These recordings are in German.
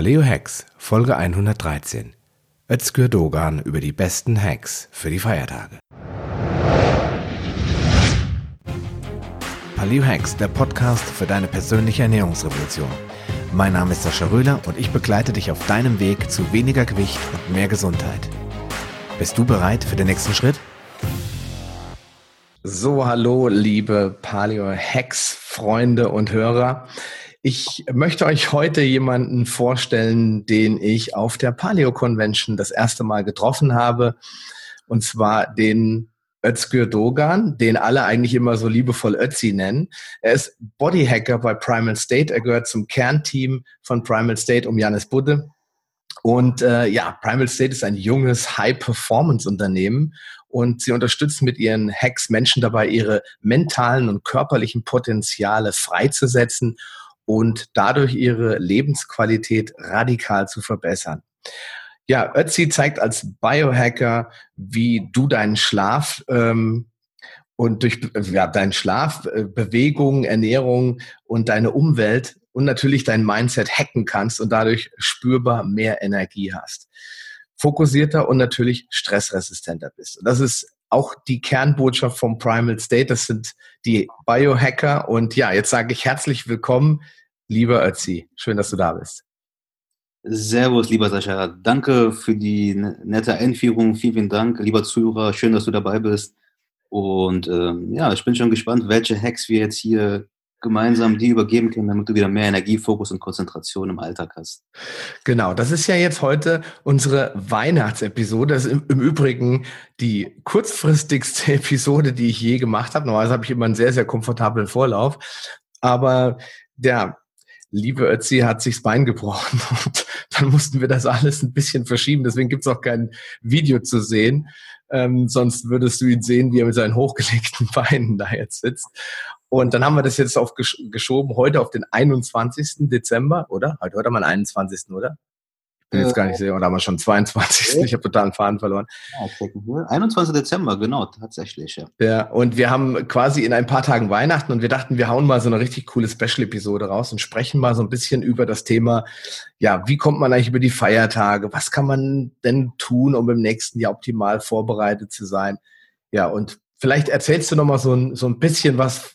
Paleo Hacks, Folge 113. Özgür Dogan über die besten Hacks für die Feiertage. Paleo Hacks, der Podcast für deine persönliche Ernährungsrevolution. Mein Name ist Sascha Röhler und ich begleite dich auf deinem Weg zu weniger Gewicht und mehr Gesundheit. Bist du bereit für den nächsten Schritt? So, hallo, liebe Paleo Hacks, Freunde und Hörer. Ich möchte euch heute jemanden vorstellen, den ich auf der Paleo Convention das erste Mal getroffen habe. Und zwar den Özgür Dogan, den alle eigentlich immer so liebevoll Ötzi nennen. Er ist Bodyhacker bei Primal State. Er gehört zum Kernteam von Primal State um Janis Budde. Und äh, ja, Primal State ist ein junges High-Performance-Unternehmen und sie unterstützen mit ihren Hacks Menschen dabei, ihre mentalen und körperlichen Potenziale freizusetzen und dadurch ihre Lebensqualität radikal zu verbessern. Ja, Ötzi zeigt als Biohacker, wie du deinen Schlaf ähm, und durch ja, deinen Schlaf, äh, Bewegung, Ernährung und deine Umwelt und natürlich dein Mindset hacken kannst und dadurch spürbar mehr Energie hast. Fokussierter und natürlich stressresistenter bist. Und das ist auch die Kernbotschaft vom Primal State. Das sind die Biohacker. Und ja, jetzt sage ich herzlich willkommen Lieber Ötzi, schön, dass du da bist. Servus, lieber Sascha. Danke für die ne-, nette Einführung. Vielen, vielen Dank, lieber Zuhörer. Schön, dass du dabei bist. Und ähm, ja, ich bin schon gespannt, welche Hacks wir jetzt hier gemeinsam dir übergeben können, damit du wieder mehr Energie, Fokus und Konzentration im Alltag hast. Genau, das ist ja jetzt heute unsere Weihnachtsepisode. Das ist im, im Übrigen die kurzfristigste Episode, die ich je gemacht habe. Normalerweise habe ich immer einen sehr, sehr komfortablen Vorlauf. Aber ja, liebe Ötzi hat sich das Bein gebrochen und dann mussten wir das alles ein bisschen verschieben. Deswegen gibt es auch kein Video zu sehen. Ähm, sonst würdest du ihn sehen, wie er mit seinen hochgelegten Beinen da jetzt sitzt. Und dann haben wir das jetzt auf geschoben, heute auf den 21. Dezember, oder? Heute, heute haben wir den 21. oder? bin jetzt gar nicht sicher, oder haben wir schon 22. Ich habe total einen Faden verloren. Ja, 21. Dezember, genau, tatsächlich. Ja. ja, und wir haben quasi in ein paar Tagen Weihnachten und wir dachten, wir hauen mal so eine richtig coole Special-Episode raus und sprechen mal so ein bisschen über das Thema, ja, wie kommt man eigentlich über die Feiertage? Was kann man denn tun, um im nächsten Jahr optimal vorbereitet zu sein? Ja, und vielleicht erzählst du noch mal so ein, so ein bisschen was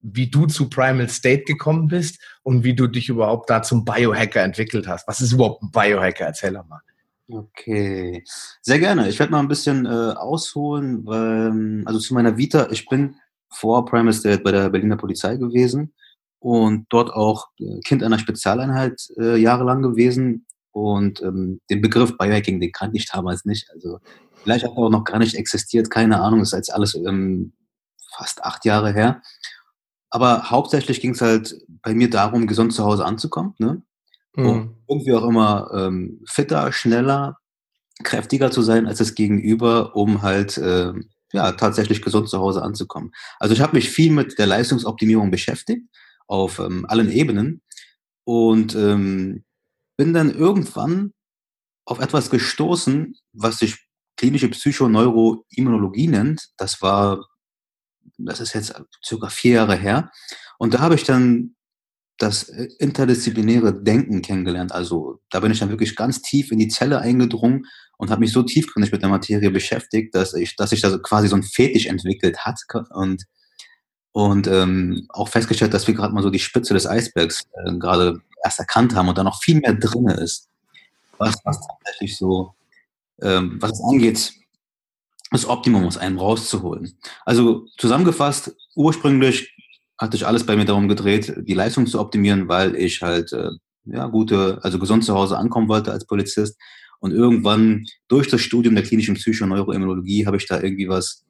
wie du zu Primal State gekommen bist und wie du dich überhaupt da zum Biohacker entwickelt hast. Was ist überhaupt ein Biohacker? Erzähl doch mal. Okay, sehr gerne. Ich werde mal ein bisschen äh, ausholen, weil, also zu meiner Vita, ich bin vor Primal State bei der Berliner Polizei gewesen und dort auch äh, Kind einer Spezialeinheit äh, jahrelang gewesen und ähm, den Begriff Biohacking, den kannte ich damals nicht. Also vielleicht hat er auch noch gar nicht existiert, keine Ahnung, das ist jetzt alles ähm, fast acht Jahre her. Aber hauptsächlich ging es halt bei mir darum, gesund zu Hause anzukommen. Ne? Mhm. Irgendwie auch immer ähm, fitter, schneller, kräftiger zu sein als das Gegenüber, um halt äh, ja, tatsächlich gesund zu Hause anzukommen. Also ich habe mich viel mit der Leistungsoptimierung beschäftigt, auf ähm, allen Ebenen. Und ähm, bin dann irgendwann auf etwas gestoßen, was sich klinische Psychoneuroimmunologie nennt. Das war das ist jetzt circa vier Jahre her. Und da habe ich dann das äh, interdisziplinäre Denken kennengelernt. Also da bin ich dann wirklich ganz tief in die Zelle eingedrungen und habe mich so tiefgründig mit der Materie beschäftigt, dass ich, dass sich da quasi so ein Fetisch entwickelt hat und und ähm, auch festgestellt, dass wir gerade mal so die Spitze des Eisbergs äh, gerade erst erkannt haben und da noch viel mehr drin ist, was, was tatsächlich so, ähm, was es angeht, das Optimum aus einem rauszuholen. Also zusammengefasst, ursprünglich hatte ich alles bei mir darum gedreht, die Leistung zu optimieren, weil ich halt äh, ja gute, also gesund zu Hause ankommen wollte als Polizist. Und irgendwann durch das Studium der klinischen Psychoneuroimmunologie habe ich da irgendwie was,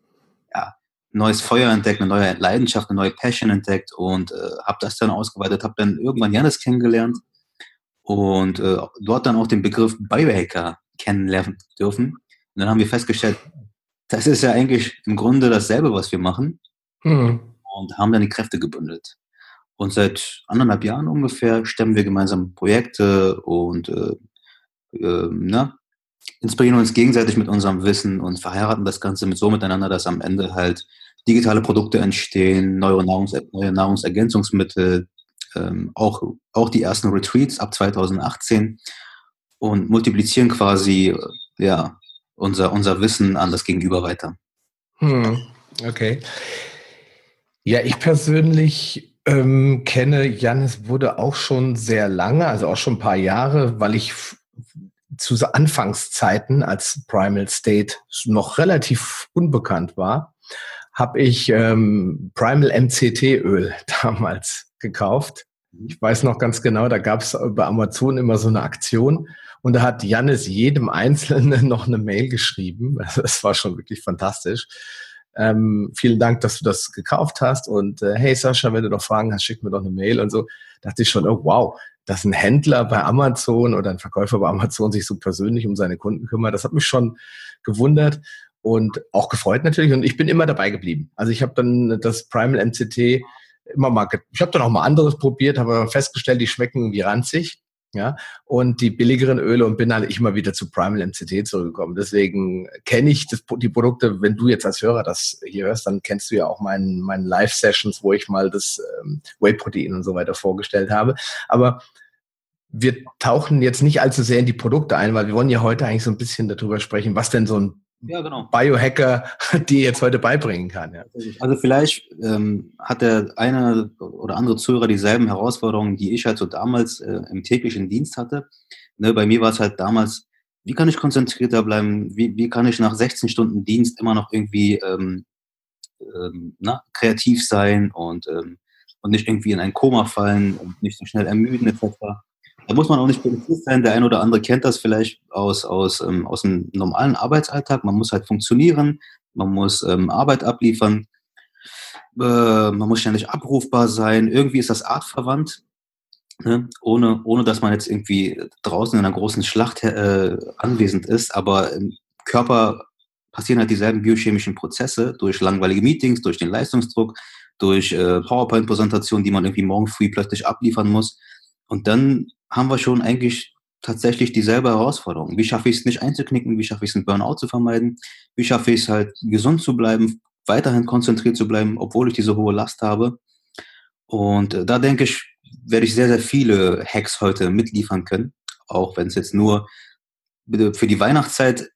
ja, neues Feuer entdeckt, eine neue Leidenschaft, eine neue Passion entdeckt und äh, habe das dann ausgeweitet, habe dann irgendwann Janis kennengelernt und äh, dort dann auch den Begriff Biohacker kennenlernen dürfen. Und dann haben wir festgestellt, das ist ja eigentlich im Grunde dasselbe, was wir machen. Mhm. Und haben dann die Kräfte gebündelt. Und seit anderthalb Jahren ungefähr stemmen wir gemeinsam Projekte und äh, äh, na, inspirieren uns gegenseitig mit unserem Wissen und verheiraten das Ganze mit so miteinander, dass am Ende halt digitale Produkte entstehen, neue, Nahrungs neue Nahrungsergänzungsmittel, ähm, auch, auch die ersten Retreats ab 2018 und multiplizieren quasi ja, unser, unser Wissen an das Gegenüber weiter. Hm, okay. Ja, ich persönlich ähm, kenne Janis wurde auch schon sehr lange, also auch schon ein paar Jahre, weil ich zu Anfangszeiten, als Primal State noch relativ unbekannt war, habe ich ähm, Primal MCT-Öl damals gekauft. Ich weiß noch ganz genau, da gab es bei Amazon immer so eine Aktion und da hat Jannis jedem Einzelnen noch eine Mail geschrieben. Das war schon wirklich fantastisch. Ähm, vielen Dank, dass du das gekauft hast. Und äh, hey Sascha, wenn du noch Fragen hast, schick mir doch eine Mail und so. Da dachte ich schon, oh wow, dass ein Händler bei Amazon oder ein Verkäufer bei Amazon sich so persönlich um seine Kunden kümmert, das hat mich schon gewundert und auch gefreut natürlich. Und ich bin immer dabei geblieben. Also ich habe dann das Primal MCT immer mal, ich habe dann auch mal anderes probiert, habe festgestellt, die schmecken irgendwie ranzig ja, und die billigeren Öle und bin halt immer wieder zu Primal MCT zurückgekommen. Deswegen kenne ich das, die Produkte, wenn du jetzt als Hörer das hier hörst, dann kennst du ja auch meinen, meinen Live-Sessions, wo ich mal das ähm, Whey-Protein und so weiter vorgestellt habe. Aber wir tauchen jetzt nicht allzu sehr in die Produkte ein, weil wir wollen ja heute eigentlich so ein bisschen darüber sprechen, was denn so ein ja, genau. Biohacker dir jetzt heute beibringen kann. Ja. Also vielleicht ähm, hat der eine oder andere Zuhörer dieselben Herausforderungen, die ich halt so damals äh, im täglichen Dienst hatte. Ne, bei mir war es halt damals, wie kann ich konzentrierter bleiben? Wie, wie kann ich nach 16 Stunden Dienst immer noch irgendwie ähm, ähm, na, kreativ sein und, ähm, und nicht irgendwie in ein Koma fallen und nicht so schnell ermüden etc. Da muss man auch nicht Polizist sein. Der ein oder andere kennt das vielleicht aus, aus, ähm, aus dem normalen Arbeitsalltag. Man muss halt funktionieren, man muss ähm, Arbeit abliefern, äh, man muss ständig abrufbar sein. Irgendwie ist das artverwandt, ne? ohne, ohne dass man jetzt irgendwie draußen in einer großen Schlacht äh, anwesend ist. Aber im Körper passieren halt dieselben biochemischen Prozesse durch langweilige Meetings, durch den Leistungsdruck, durch äh, PowerPoint-Präsentationen, die man irgendwie morgen früh plötzlich abliefern muss. Und dann haben wir schon eigentlich tatsächlich dieselbe Herausforderung. Wie schaffe ich es nicht einzuknicken? Wie schaffe ich es, einen Burnout zu vermeiden? Wie schaffe ich es halt, gesund zu bleiben, weiterhin konzentriert zu bleiben, obwohl ich diese hohe Last habe? Und äh, da denke ich, werde ich sehr, sehr viele Hacks heute mitliefern können, auch wenn es jetzt nur für die Weihnachtszeit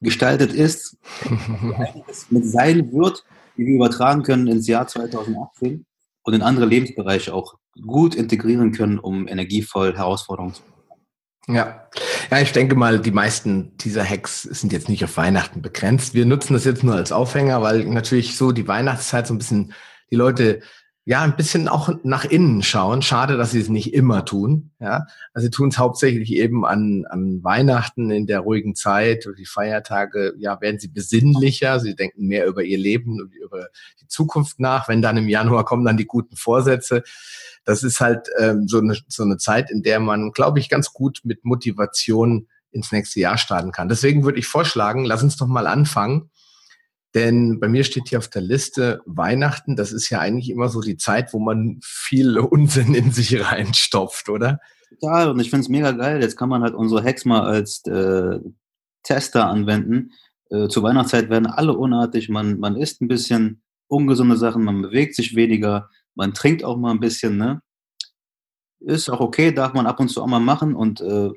gestaltet ist, mit sein wird, die wir übertragen können ins Jahr 2018 und in andere Lebensbereiche auch gut integrieren können, um energievoll Herausforderungen zu ja. ja, ich denke mal, die meisten dieser Hacks sind jetzt nicht auf Weihnachten begrenzt. Wir nutzen das jetzt nur als Aufhänger, weil natürlich so die Weihnachtszeit so ein bisschen die Leute ja, ein bisschen auch nach innen schauen. Schade, dass sie es nicht immer tun. Ja, also sie tun es hauptsächlich eben an, an Weihnachten in der ruhigen Zeit oder die Feiertage. Ja, werden sie besinnlicher. Sie denken mehr über ihr Leben und über die Zukunft nach. Wenn dann im Januar kommen dann die guten Vorsätze. Das ist halt ähm, so, eine, so eine Zeit, in der man, glaube ich, ganz gut mit Motivation ins nächste Jahr starten kann. Deswegen würde ich vorschlagen, lass uns doch mal anfangen denn bei mir steht hier auf der Liste Weihnachten, das ist ja eigentlich immer so die Zeit, wo man viel Unsinn in sich reinstopft, oder? Total, und ich finde es mega geil. Jetzt kann man halt unsere Hacks mal als äh, Tester anwenden. Äh, zur Weihnachtszeit werden alle unartig, man, man isst ein bisschen ungesunde Sachen, man bewegt sich weniger, man trinkt auch mal ein bisschen, ne? Ist auch okay, darf man ab und zu auch mal machen und äh,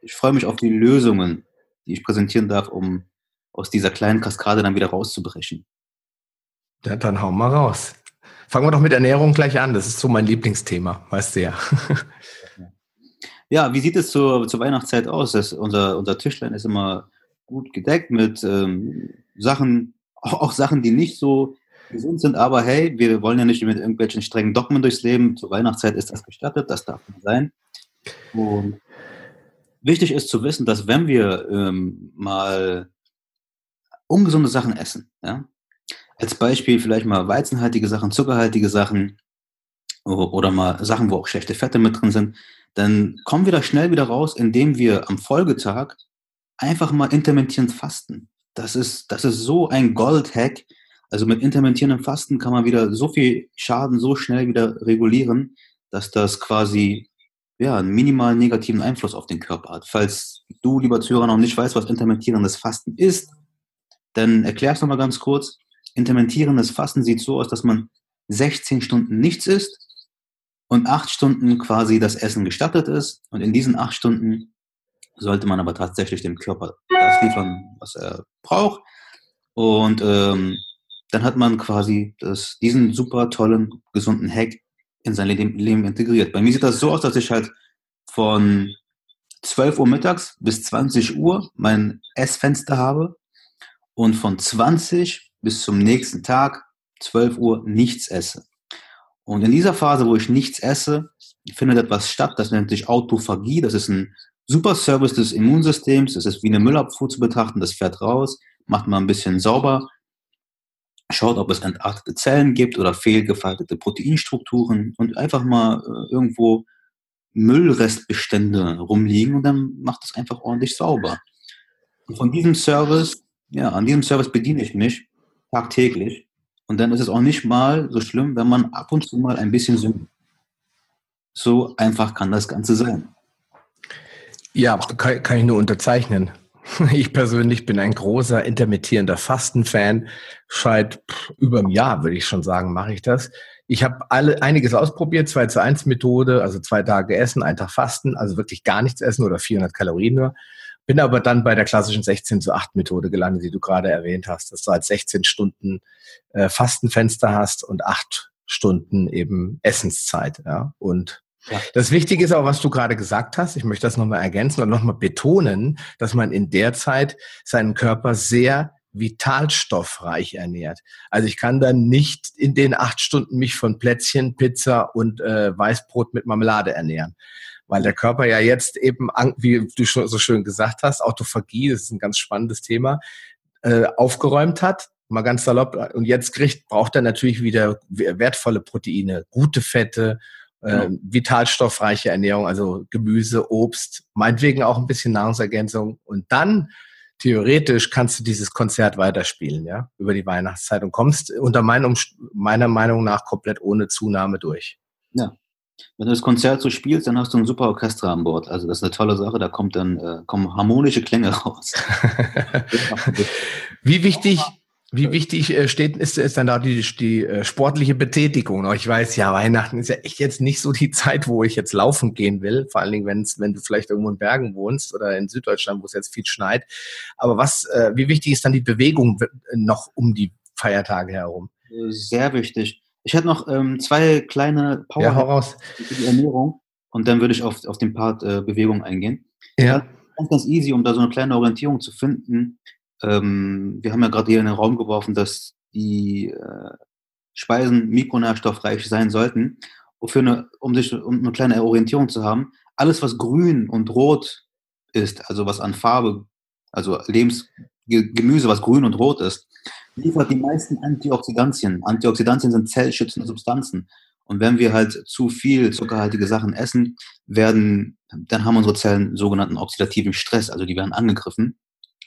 ich freue mich auf die Lösungen, die ich präsentieren darf, um aus dieser kleinen Kaskade dann wieder rauszubrechen. Ja, dann hauen wir raus. Fangen wir doch mit Ernährung gleich an. Das ist so mein Lieblingsthema, weißt du ja. Ja, wie sieht es zur, zur Weihnachtszeit aus? Das, unser, unser Tischlein ist immer gut gedeckt mit ähm, Sachen, auch, auch, Sachen, die nicht so gesund sind, aber hey, wir wollen ja nicht mit irgendwelchen strengen Dogmen durchs Leben. Zur Weihnachtszeit ist das gestattet, das darf nicht sein. Und wichtig ist zu wissen, dass wenn wir ähm, mal ungesunde Sachen essen. Ja? Als Beispiel vielleicht mal weizenhaltige Sachen, zuckerhaltige Sachen oder mal Sachen, wo auch schlechte Fette mit drin sind, dann kommen wir da schnell wieder raus, indem wir am Folgetag einfach mal intermittierend fasten. Das ist, das ist so ein Gold-Hack. Also mit intermittierendem Fasten kann man wieder so viel Schaden so schnell wieder regulieren, dass das quasi ja, einen minimalen negativen Einfluss auf den Körper hat. Falls du, lieber Zuhörer, noch nicht weißt, was intermittierendes Fasten ist, dann erklär es nochmal ganz kurz. Intermittierendes Fasten sieht so aus, dass man 16 Stunden nichts isst und acht Stunden quasi das Essen gestattet ist. Und in diesen acht Stunden sollte man aber tatsächlich dem Körper das liefern, was er braucht. Und ähm, dann hat man quasi das, diesen super tollen, gesunden Hack in sein Leben integriert. Bei mir sieht das so aus, dass ich halt von 12 Uhr mittags bis 20 Uhr mein Essfenster habe und von 20 bis zum nächsten Tag 12 Uhr nichts esse. Und in dieser Phase, wo ich nichts esse, findet etwas statt, das nennt sich Autophagie. Das ist ein super Service des Immunsystems. Das ist wie eine Müllabfuhr zu betrachten. Das fährt raus, macht mal ein bisschen sauber, schaut, ob es entartete Zellen gibt oder fehlgefaltete Proteinstrukturen und einfach mal äh, irgendwo Müllrestbestände rumliegen und dann macht es einfach ordentlich sauber. Und von diesem Service, ja, an diesem Service bediene ich mich tagtäglich. Und dann ist es auch nicht mal so schlimm, wenn man ab und zu mal ein bisschen sündigt. So einfach kann das Ganze sein. Ja, kann, kann ich nur unterzeichnen. Ich persönlich bin ein großer intermittierender Fasten-Fan. Seit über einem Jahr, würde ich schon sagen, mache ich das. Ich habe alle einiges ausprobiert, 2 zu 1 Methode, also zwei Tage essen, ein Tag fasten, also wirklich gar nichts essen oder 400 Kalorien nur. Bin aber dann bei der klassischen 16 zu 8 Methode gelandet, die du gerade erwähnt hast, dass du halt 16 Stunden äh, Fastenfenster hast und 8 Stunden eben Essenszeit. Ja? Und ja. Das Wichtige ist auch, was du gerade gesagt hast. Ich möchte das nochmal ergänzen und nochmal betonen, dass man in der Zeit seinen Körper sehr vitalstoffreich ernährt. Also ich kann dann nicht in den acht Stunden mich von Plätzchen, Pizza und äh, Weißbrot mit Marmelade ernähren. Weil der Körper ja jetzt eben, wie du schon so schön gesagt hast, Autophagie, das ist ein ganz spannendes Thema, äh, aufgeräumt hat, mal ganz salopp. Und jetzt kriegt, braucht er natürlich wieder wertvolle Proteine, gute Fette, äh, genau. vitalstoffreiche Ernährung, also Gemüse, Obst, meinetwegen auch ein bisschen Nahrungsergänzung. Und dann theoretisch kannst du dieses Konzert weiterspielen, ja, über die Weihnachtszeit und kommst unter meinem, meiner Meinung nach komplett ohne Zunahme durch. Ja. Wenn du das Konzert so spielst, dann hast du ein super Orchester an Bord. Also das ist eine tolle Sache, da kommt dann, äh, kommen harmonische Klänge raus. Wie wichtig, wie wichtig äh, steht, ist, ist dann da die, die äh, sportliche Betätigung? Ich weiß, ja, Weihnachten ist ja echt jetzt nicht so die Zeit, wo ich jetzt laufen gehen will. Vor allen Dingen, wenn's, wenn du vielleicht irgendwo in Bergen wohnst oder in Süddeutschland, wo es jetzt viel schneit. Aber was, äh, wie wichtig ist dann die Bewegung noch um die Feiertage herum? Sehr wichtig. Ich hätte noch ähm, zwei kleine Power ja, raus. für die Ernährung und dann würde ich auf, auf den Part äh, Bewegung eingehen. Ja. Ganz, ganz easy, um da so eine kleine Orientierung zu finden ähm, wir haben ja gerade hier in den Raum geworfen, dass die äh, Speisen mikronährstoffreich sein sollten. Für eine, um, sich, um eine kleine Orientierung zu haben, alles, was grün und rot ist, also was an Farbe, also Lebens, Gemüse, was grün und rot ist, liefert die meisten Antioxidantien. Antioxidantien sind zellschützende Substanzen. Und wenn wir halt zu viel zuckerhaltige Sachen essen, werden, dann haben unsere Zellen sogenannten oxidativen Stress, also die werden angegriffen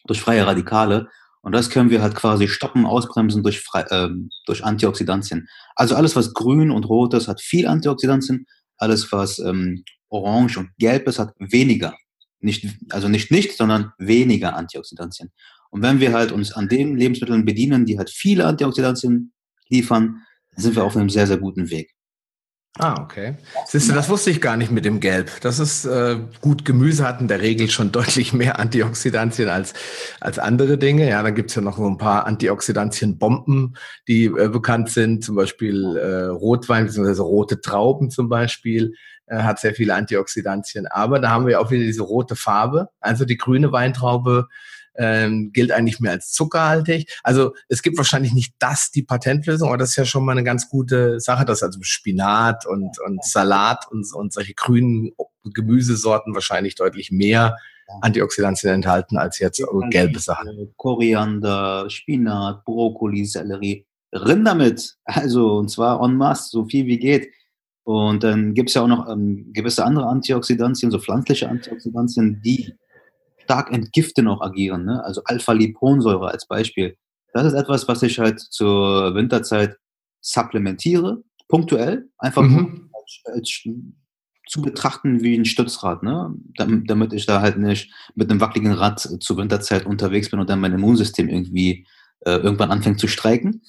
durch freie Radikale. Und das können wir halt quasi stoppen, ausbremsen durch, äh, durch Antioxidantien. Also alles, was grün und rot ist, hat viel Antioxidantien. Alles, was ähm, orange und gelb ist, hat weniger. Nicht, also nicht nicht, sondern weniger Antioxidantien. Und wenn wir halt uns an den Lebensmitteln bedienen, die halt viele Antioxidantien liefern, sind wir auf einem sehr, sehr guten Weg. Ah, okay. Siehst du, das wusste ich gar nicht mit dem Gelb. Das ist äh, gut, Gemüse hat in der Regel schon deutlich mehr Antioxidantien als, als andere Dinge. Ja, dann gibt's ja noch so ein paar Antioxidantienbomben, die äh, bekannt sind, zum Beispiel äh, Rotwein bzw. rote Trauben zum Beispiel äh, hat sehr viele Antioxidantien. Aber da haben wir auch wieder diese rote Farbe. Also die grüne Weintraube ähm, gilt eigentlich mehr als zuckerhaltig. Also es gibt wahrscheinlich nicht das die Patentlösung, aber das ist ja schon mal eine ganz gute Sache, dass also Spinat und, und Salat und, und solche grünen Gemüsesorten wahrscheinlich deutlich mehr Antioxidantien enthalten als jetzt gelbe Sachen. Koriander, Spinat, Brokkoli, Sellerie. Rind damit. Also, und zwar en masse, so viel wie geht. Und dann gibt es ja auch noch ähm, gewisse andere Antioxidantien, so pflanzliche Antioxidantien, die stark entgiftend auch agieren. Ne? Also Alpha-Liponsäure als Beispiel. Das ist etwas, was ich halt zur Winterzeit supplementiere, punktuell, einfach mhm. als, als, zu betrachten wie ein Stützrad, ne? damit, damit ich da halt nicht mit einem wackeligen Rad zur Winterzeit unterwegs bin und dann mein Immunsystem irgendwie äh, irgendwann anfängt zu streiken.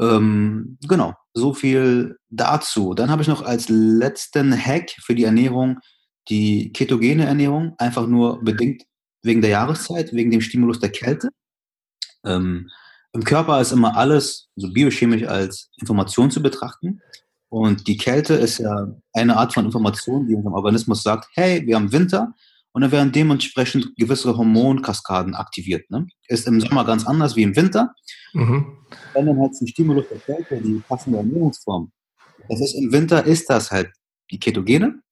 Ähm, genau, so viel dazu. Dann habe ich noch als letzten Hack für die Ernährung die ketogene Ernährung, einfach nur bedingt wegen der Jahreszeit, wegen dem Stimulus der Kälte. Ähm, Im Körper ist immer alles so biochemisch als Information zu betrachten. Und die Kälte ist ja eine Art von Information, die unserem Organismus sagt, hey, wir haben Winter und dann werden dementsprechend gewisse Hormonkaskaden aktiviert. Ne? Ist im Sommer ganz anders wie im Winter. Mhm. Wenn dann halt ein Stimulus der Kälte, die passende Ernährungsform. Das ist im Winter ist das halt die Ketogene.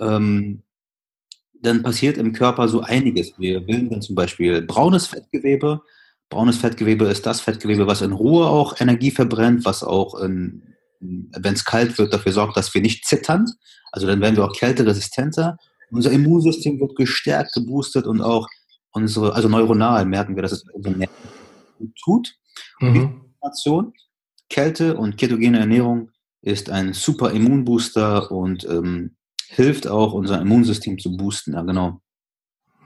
Ähm, dann passiert im Körper so einiges. Wir bilden dann zum Beispiel braunes Fettgewebe. Braunes Fettgewebe ist das Fettgewebe, was in Ruhe auch Energie verbrennt, was auch wenn es kalt wird, dafür sorgt, dass wir nicht zittern. Also dann werden wir auch kälteresistenter. Unser Immunsystem wird gestärkt, geboostet und auch unsere, also neuronal merken wir, dass es unser Nerven tut. Mhm. Information, Kälte und ketogene Ernährung ist ein super Immunbooster und ähm, hilft auch, unser Immunsystem zu boosten. Ja, genau.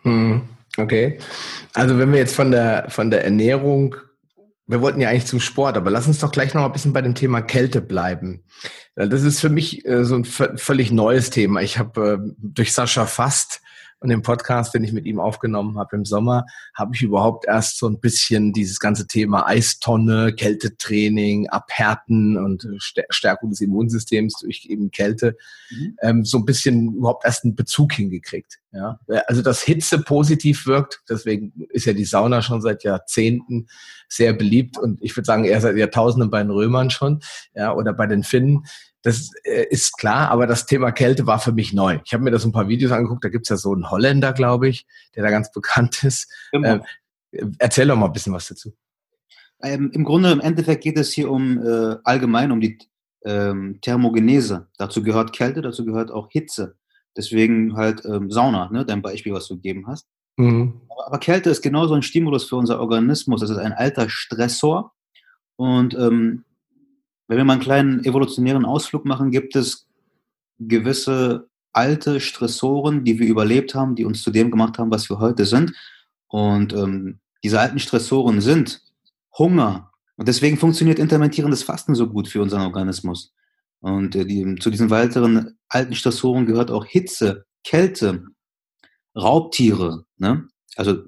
Mhm. Okay. Also wenn wir jetzt von der, von der Ernährung wir wollten ja eigentlich zum Sport, aber lass uns doch gleich noch ein bisschen bei dem Thema Kälte bleiben. Das ist für mich äh, so ein völlig neues Thema. Ich habe äh, durch Sascha Fast und den Podcast, den ich mit ihm aufgenommen habe im Sommer, habe ich überhaupt erst so ein bisschen dieses ganze Thema Eistonne, Kältetraining, Abhärten und Stärkung des Immunsystems durch eben Kälte, mhm. ähm, so ein bisschen überhaupt erst einen Bezug hingekriegt. Ja? Also dass Hitze positiv wirkt, deswegen ist ja die Sauna schon seit Jahrzehnten sehr beliebt und ich würde sagen eher seit Jahrtausenden bei den Römern schon, ja, oder bei den Finnen. Das äh, ist klar, aber das Thema Kälte war für mich neu. Ich habe mir da so ein paar Videos angeguckt, da gibt's ja so einen Holländer, glaube ich, der da ganz bekannt ist. Genau. Äh, erzähl doch mal ein bisschen was dazu. Ähm, Im Grunde, im Endeffekt geht es hier um äh, allgemein um die ähm, Thermogenese. Dazu gehört Kälte, dazu gehört auch Hitze. Deswegen halt ähm, Sauna, ne, dein Beispiel, was du gegeben hast. Mhm. Aber, aber, Kälte ist genauso ein Stimulus für unser Organismus. Das ist ein alter Stressor. Und ähm, wenn wir mal einen kleinen evolutionären Ausflug machen, gibt es gewisse alte Stressoren, die wir überlebt haben, die uns zu dem gemacht haben, was wir heute sind. Und ähm, diese alten Stressoren sind Hunger. Und deswegen funktioniert intermittierendes Fasten so gut für unseren Organismus. Und äh, die, zu diesen weiteren alten Stressoren gehört auch Hitze, Kälte, Raubtiere. Ne? Also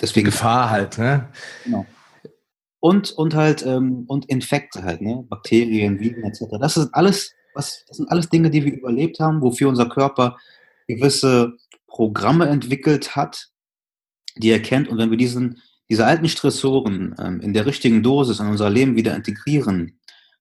deswegen. Gefahr halt, ne? Genau. Und, und halt, ähm, und Infekte halt, ne? Bakterien, Viren etc. Das ist alles, was, das sind alles Dinge, die wir überlebt haben, wofür unser Körper gewisse Programme entwickelt hat, die er kennt. Und wenn wir diesen, diese alten Stressoren ähm, in der richtigen Dosis in unser Leben wieder integrieren,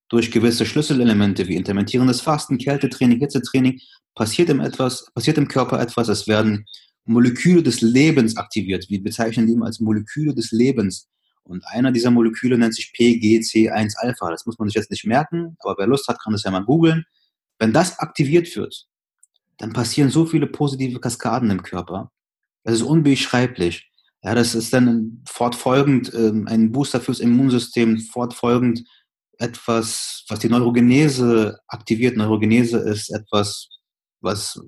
durch gewisse Schlüsselelemente wie intermittierendes Fasten, Kältetraining, Hitzetraining, passiert im, etwas, passiert im Körper etwas, es werden Moleküle des Lebens aktiviert. Wir bezeichnen die als Moleküle des Lebens. Und einer dieser Moleküle nennt sich PGC1-Alpha. Das muss man sich jetzt nicht merken, aber wer Lust hat, kann das ja mal googeln. Wenn das aktiviert wird, dann passieren so viele positive Kaskaden im Körper. Das ist unbeschreiblich. Ja, das ist dann fortfolgend ähm, ein Booster fürs Immunsystem, fortfolgend etwas, was die Neurogenese aktiviert. Neurogenese ist etwas, was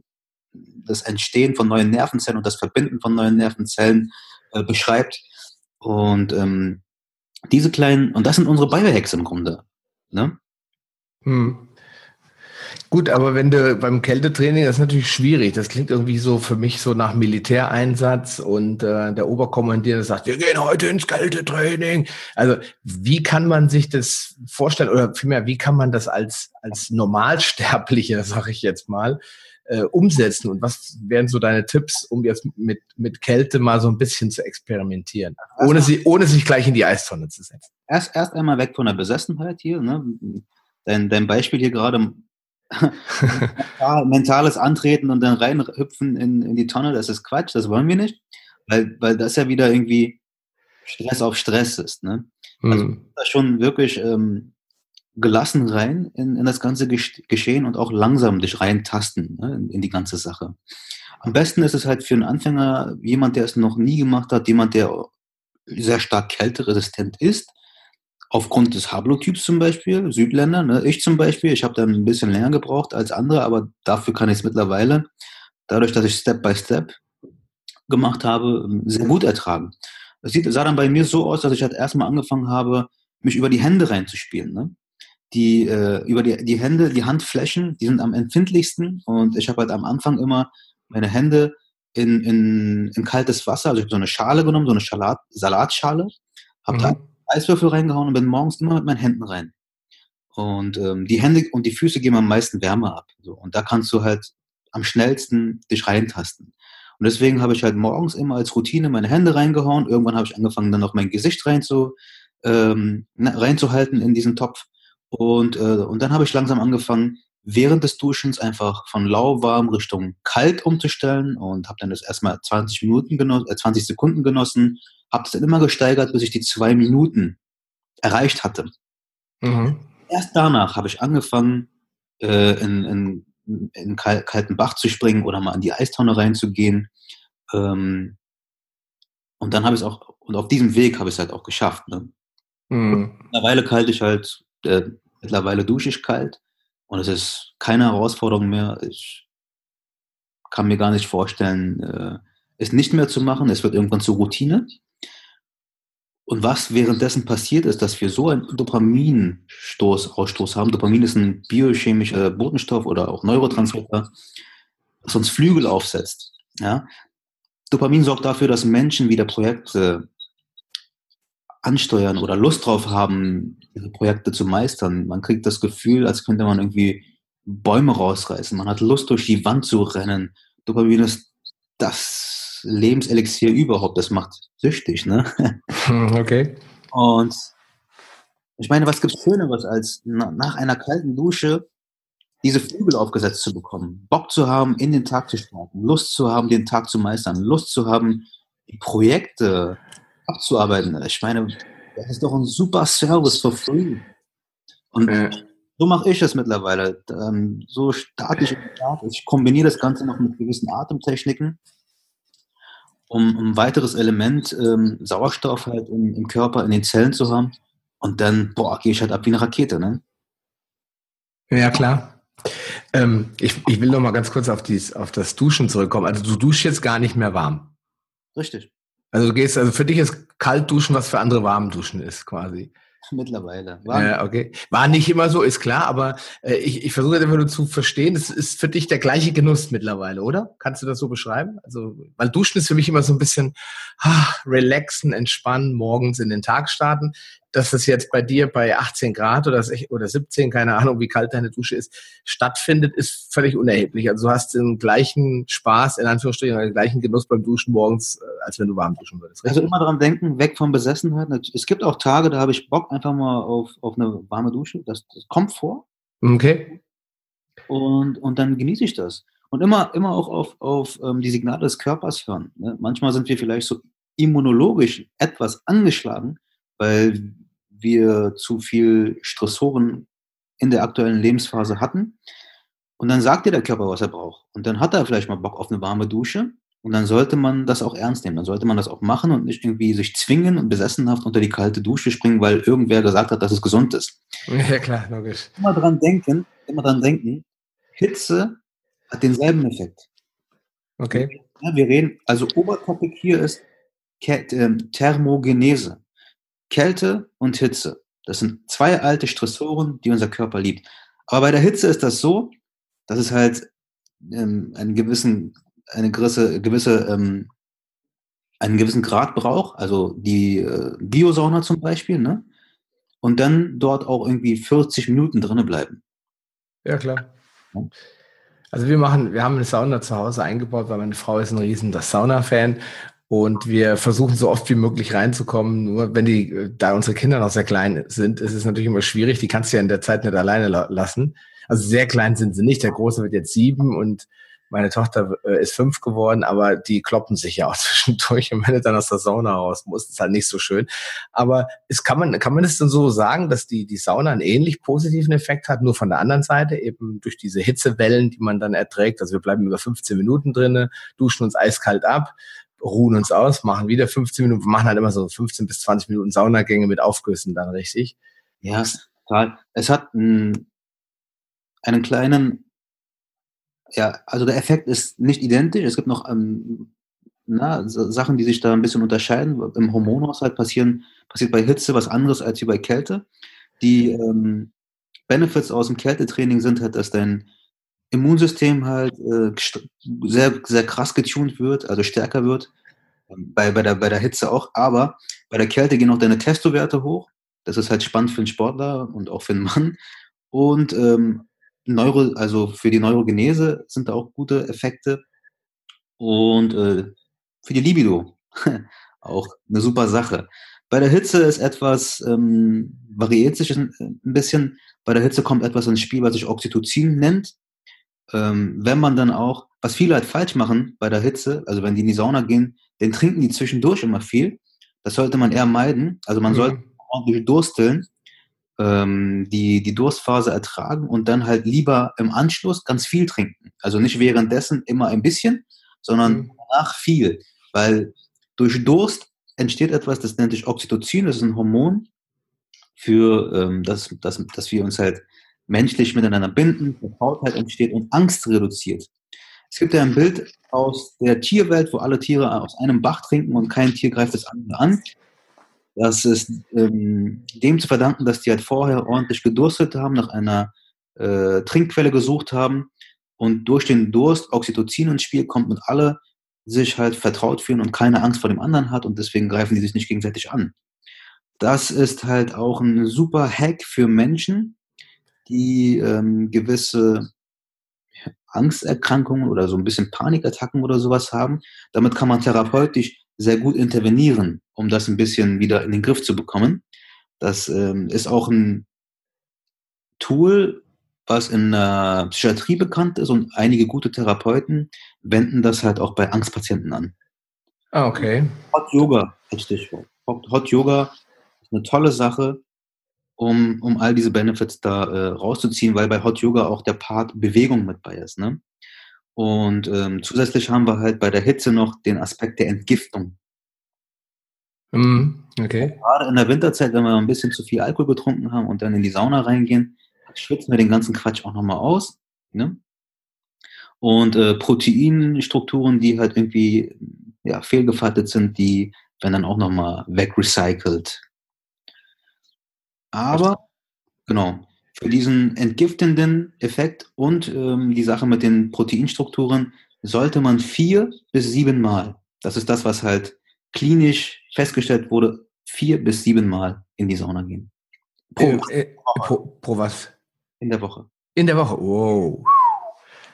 das Entstehen von neuen Nervenzellen und das Verbinden von neuen Nervenzellen äh, beschreibt. Und ähm, diese kleinen, und das sind unsere Biohacks im Grunde. Ne? Hm. Gut, aber wenn du beim Kältetraining, das ist natürlich schwierig. Das klingt irgendwie so für mich so nach Militäreinsatz und äh, der Oberkommandierende sagt, wir gehen heute ins Kältetraining. Also wie kann man sich das vorstellen oder vielmehr, wie kann man das als, als Normalsterblicher, sage ich jetzt mal, äh, umsetzen? Und was wären so deine Tipps, um jetzt mit, mit Kälte mal so ein bisschen zu experimentieren, ohne, sie, ohne sich gleich in die Eistonne zu setzen? Erst, erst einmal weg von der Besessenheit hier. Ne? Dein, dein Beispiel hier gerade, mentales Antreten und dann reinhüpfen in, in die Tonne, das ist Quatsch, das wollen wir nicht, weil, weil das ja wieder irgendwie Stress auf Stress ist. Ne? Also hm. da schon wirklich ähm, gelassen rein in, in das ganze Geschehen und auch langsam dich reintasten ne, in, in, die ganze Sache. Am besten ist es halt für einen Anfänger, jemand, der es noch nie gemacht hat, jemand, der sehr stark kälteresistent ist, aufgrund des Haplotyps zum Beispiel, Südländer, ne, ich zum Beispiel, ich habe da ein bisschen länger gebraucht als andere, aber dafür kann ich es mittlerweile, dadurch, dass ich Step by Step gemacht habe, sehr gut ertragen. Es sah dann bei mir so aus, dass ich halt erstmal angefangen habe, mich über die Hände reinzuspielen. Ne? Die, äh, über die, die Hände, die Handflächen, die sind am empfindlichsten und ich habe halt am Anfang immer meine Hände in, in, in kaltes Wasser, also ich habe so eine Schale genommen, so eine Salat, Salatschale, habe mhm. da Eiswürfel reingehauen und bin morgens immer mit meinen Händen rein. Und ähm, die Hände und die Füße geben am meisten Wärme ab. So. Und da kannst du halt am schnellsten dich reintasten. Und deswegen habe ich halt morgens immer als Routine meine Hände reingehauen. Irgendwann habe ich angefangen, dann noch mein Gesicht rein zu, ähm, reinzuhalten in diesen Topf. Und, äh, und dann habe ich langsam angefangen, während des Duschens einfach von lauwarm Richtung kalt umzustellen und habe dann das erstmal 20 Minuten genossen, äh, 20 Sekunden genossen, habe es dann immer gesteigert, bis ich die zwei Minuten erreicht hatte. Mhm. Erst danach habe ich angefangen, äh, in, in in einen kalten Bach zu springen oder mal in die Eistonne reinzugehen. Ähm, und dann habe ich es auch, und auf diesem Weg habe ich es halt auch geschafft. Ne? Mhm. Mittlerweile kalt ich halt, äh, mittlerweile dusche ich kalt und es ist keine Herausforderung mehr. Ich kann mir gar nicht vorstellen, äh, es nicht mehr zu machen. Es wird irgendwann zur Routine. Und was währenddessen passiert ist, dass wir so einen Dopaminstoß, Ausstoß haben. Dopamin ist ein biochemischer Botenstoff oder auch Neurotransmitter, was uns Flügel aufsetzt. Ja? Dopamin sorgt dafür, dass Menschen wieder Projekte ansteuern oder Lust drauf haben, ihre Projekte zu meistern. Man kriegt das Gefühl, als könnte man irgendwie Bäume rausreißen. Man hat Lust, durch die Wand zu rennen. Dopamin ist das Lebenselixier überhaupt. Das macht süchtig, ne? Hm, okay. Und ich meine, was gibt es Schöneres, als nach einer kalten Dusche diese Flügel aufgesetzt zu bekommen, Bock zu haben, in den Tag zu starten, Lust zu haben, den Tag zu meistern, Lust zu haben, die Projekte abzuarbeiten. Ich meine, das ist doch ein super Service for free. Und ja. so mache ich es mittlerweile. Ähm, so starte ich. Ich kombiniere das Ganze noch mit gewissen Atemtechniken um ein weiteres Element ähm, Sauerstoff halt im, im, Körper, in den Zellen zu haben. Und dann, boah, gehe ich halt ab wie eine Rakete, ne? Ja, klar. Ähm, ich, ich will noch mal ganz kurz auf, dies, auf das Duschen zurückkommen. Also du duschst jetzt gar nicht mehr warm. Richtig. Also du gehst, also für dich ist kalt duschen, was für andere warm duschen ist, quasi. Mittlerweile. War, ja, okay. War nicht immer so, ist klar, aber äh, ich, ich versuche einfach nur zu verstehen, es ist für dich der gleiche Genuss mittlerweile, oder? Kannst du das so beschreiben? Also, weil Duschen ist für mich immer so ein bisschen ah, relaxen, entspannen, morgens in den Tag starten dass es jetzt bei dir bei 18 Grad oder, oder 17, keine Ahnung, wie kalt deine Dusche ist, stattfindet, ist völlig unerheblich. Also du hast den gleichen Spaß, in Anführungsstrichen, den gleichen Genuss beim Duschen morgens, äh, als wenn du warm duschen würdest. Richtig? Also immer daran denken, weg von Besessenheit. Es gibt auch Tage, da habe ich Bock einfach mal auf, auf eine warme Dusche. Das, das kommt vor. Okay. Und, und dann genieße ich das. Und immer, immer auch auf, auf ähm, die Signale des Körpers hören. Ne? Manchmal sind wir vielleicht so immunologisch etwas angeschlagen, weil wir zu viel Stressoren in der aktuellen Lebensphase hatten. Und dann sagt dir der Körper, was er braucht. Und dann hat er vielleicht mal Bock auf eine warme Dusche. Und dann sollte man das auch ernst nehmen. Dann sollte man das auch machen und nicht irgendwie sich zwingen und besessenhaft unter die kalte Dusche springen, weil irgendwer gesagt hat, dass es gesund ist. Ja, klar, logisch. Immer dran denken, immer dran denken, Hitze hat denselben Effekt. Okay. Ja, wir reden, also Obertopic hier ist ähm, Thermogenese. Kälte und Hitze. Das sind zwei alte Stressoren, die unser Körper liebt. Aber bei der Hitze ist das so, dass es halt ähm, einen gewissen, eine gewisse, gewisse ähm, einen gewissen Grad braucht, also die äh, Biosauna zum Beispiel, ne? Und dann dort auch irgendwie 40 Minuten drinnen bleiben. Ja, klar. Also wir machen, wir haben eine Sauna zu Hause eingebaut, weil meine Frau ist ein riesen Sauna-Fan und wir versuchen so oft wie möglich reinzukommen. Nur wenn die, da unsere Kinder noch sehr klein sind, ist es natürlich immer schwierig. Die kannst du ja in der Zeit nicht alleine lassen. Also sehr klein sind sie nicht. Der Große wird jetzt sieben und meine Tochter äh, ist fünf geworden, aber die kloppen sich ja auch zwischendurch. Und wenn du dann aus der Sauna raus musst, ist halt nicht so schön. Aber es kann man, kann man es denn so sagen, dass die, die Sauna einen ähnlich positiven Effekt hat, nur von der anderen Seite, eben durch diese Hitzewellen, die man dann erträgt. Also wir bleiben über 15 Minuten drinnen, duschen uns eiskalt ab, ruhen uns aus, machen wieder 15 Minuten, wir machen halt immer so 15 bis 20 Minuten Saunagänge mit Aufgüssen dann richtig. Ja, total. Es hat einen, einen kleinen, ja, also der Effekt ist nicht identisch. Es gibt noch ähm, na, Sachen, die sich da ein bisschen unterscheiden. Im Hormonhaushalt passieren, passiert bei Hitze was anderes als wie bei Kälte. Die ähm, Benefits aus dem Kältetraining sind halt, dass dein Immunsystem halt äh, sehr, sehr krass getuned wird, also stärker wird. Bei, bei, der, bei der Hitze auch, aber bei der Kälte gehen auch deine Testowerte hoch. Das ist halt spannend für den Sportler und auch für den Mann. Und ähm, Neuro, also für die Neurogenese sind da auch gute Effekte. Und äh, für die Libido auch eine super Sache. Bei der Hitze ist etwas, ähm, variiert sich ein, ein, bisschen. Bei der Hitze kommt etwas ins Spiel, was sich Oxytocin nennt. Ähm, wenn man dann auch, was viele halt falsch machen bei der Hitze, also wenn die in die Sauna gehen, dann trinken die zwischendurch immer viel. Das sollte man eher meiden. Also man mhm. sollte ordentlich dursteln, ähm, die, die Durstphase ertragen und dann halt lieber im Anschluss ganz viel trinken. Also nicht währenddessen immer ein bisschen, sondern mhm. danach viel. Weil durch Durst entsteht etwas, das nennt sich Oxytocin, das ist ein Hormon, für ähm, das, das, dass wir uns halt menschlich miteinander binden, Vertrautheit entsteht und Angst reduziert. Es gibt ja ein Bild aus der Tierwelt, wo alle Tiere aus einem Bach trinken und kein Tier greift das andere an. Das ist ähm, dem zu verdanken, dass die halt vorher ordentlich gedurstet haben, nach einer äh, Trinkquelle gesucht haben und durch den Durst Oxytocin ins Spiel kommt und alle sich halt vertraut fühlen und keine Angst vor dem anderen hat und deswegen greifen die sich nicht gegenseitig an. Das ist halt auch ein super Hack für Menschen, die ähm, gewisse Angsterkrankungen oder so ein bisschen Panikattacken oder sowas haben. Damit kann man therapeutisch sehr gut intervenieren, um das ein bisschen wieder in den Griff zu bekommen. Das ähm, ist auch ein Tool, was in der Psychiatrie bekannt ist und einige gute Therapeuten wenden das halt auch bei Angstpatienten an. Ah, okay. Hot Yoga als Stichwort. Hot Yoga ist eine tolle Sache, um, um all diese Benefits da äh, rauszuziehen, weil bei Hot Yoga auch der Part Bewegung mit bei ist. Ne? Und ähm, zusätzlich haben wir halt bei der Hitze noch den Aspekt der Entgiftung. Mm, okay. Gerade in der Winterzeit, wenn wir ein bisschen zu viel Alkohol getrunken haben und dann in die Sauna reingehen, schwitzen wir den ganzen Quatsch auch nochmal aus. Ne? Und äh, Proteinstrukturen, die halt irgendwie ja, fehlgefaltet sind, die werden dann auch nochmal wegrecycelt. Aber, genau, für diesen entgiftenden Effekt und ähm, die Sache mit den Proteinstrukturen sollte man vier bis sieben Mal, das ist das, was halt klinisch festgestellt wurde, vier bis sieben Mal in die Sauna gehen. Pro, äh, äh, pro, pro was? In der Woche. In der Woche, wow.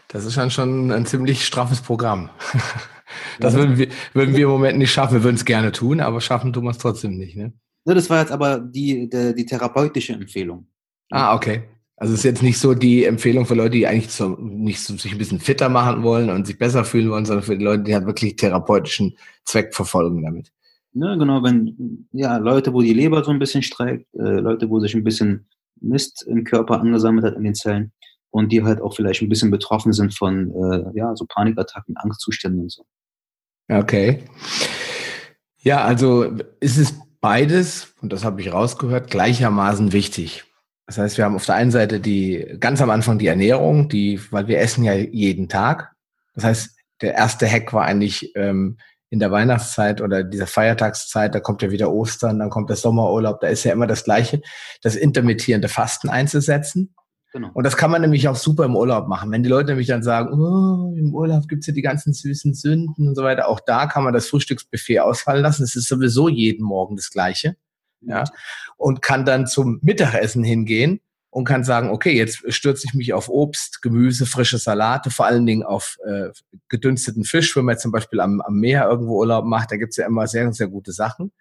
Das ist dann schon ein ziemlich straffes Programm. Das würden wir, würden wir im Moment nicht schaffen. Wir würden es gerne tun, aber schaffen tun wir es trotzdem nicht. Ne? Ja, das war jetzt aber die, die, die therapeutische Empfehlung. Ah, okay. Also es ist jetzt nicht so die Empfehlung für Leute, die eigentlich so, nicht so, sich ein bisschen fitter machen wollen und sich besser fühlen wollen, sondern für die Leute, die halt wirklich therapeutischen Zweck verfolgen damit. Ja, genau, wenn ja Leute, wo die Leber so ein bisschen streikt, äh, Leute, wo sich ein bisschen Mist im Körper angesammelt hat in den Zellen und die halt auch vielleicht ein bisschen betroffen sind von äh, ja, so Panikattacken, Angstzuständen und so. Okay. Ja, also ist es beides, und das habe ich rausgehört, gleichermaßen wichtig. Das heißt, wir haben auf der einen Seite die ganz am Anfang die Ernährung, die, weil wir essen ja jeden Tag. Das heißt, der erste Hack war eigentlich ähm, in der Weihnachtszeit oder dieser Feiertagszeit, da kommt ja wieder Ostern, dann kommt der Sommerurlaub, da ist ja immer das Gleiche, das intermittierende Fasten einzusetzen. Genau. Und das kann man nämlich auch super im Urlaub machen. Wenn die Leute nämlich dann sagen, oh, im Urlaub gibt's ja die ganzen süßen Sünden und so weiter, auch da kann man das Frühstücksbuffet ausfallen lassen. Es ist sowieso jeden Morgen das Gleiche. Ja. Und kann dann zum Mittagessen hingehen und kann sagen, okay, jetzt stürze ich mich auf Obst, Gemüse, frische Salate, vor allen Dingen auf äh, gedünsteten Fisch, wenn man jetzt zum Beispiel am, am Meer irgendwo Urlaub macht, da gibt's ja immer sehr, sehr gute Sachen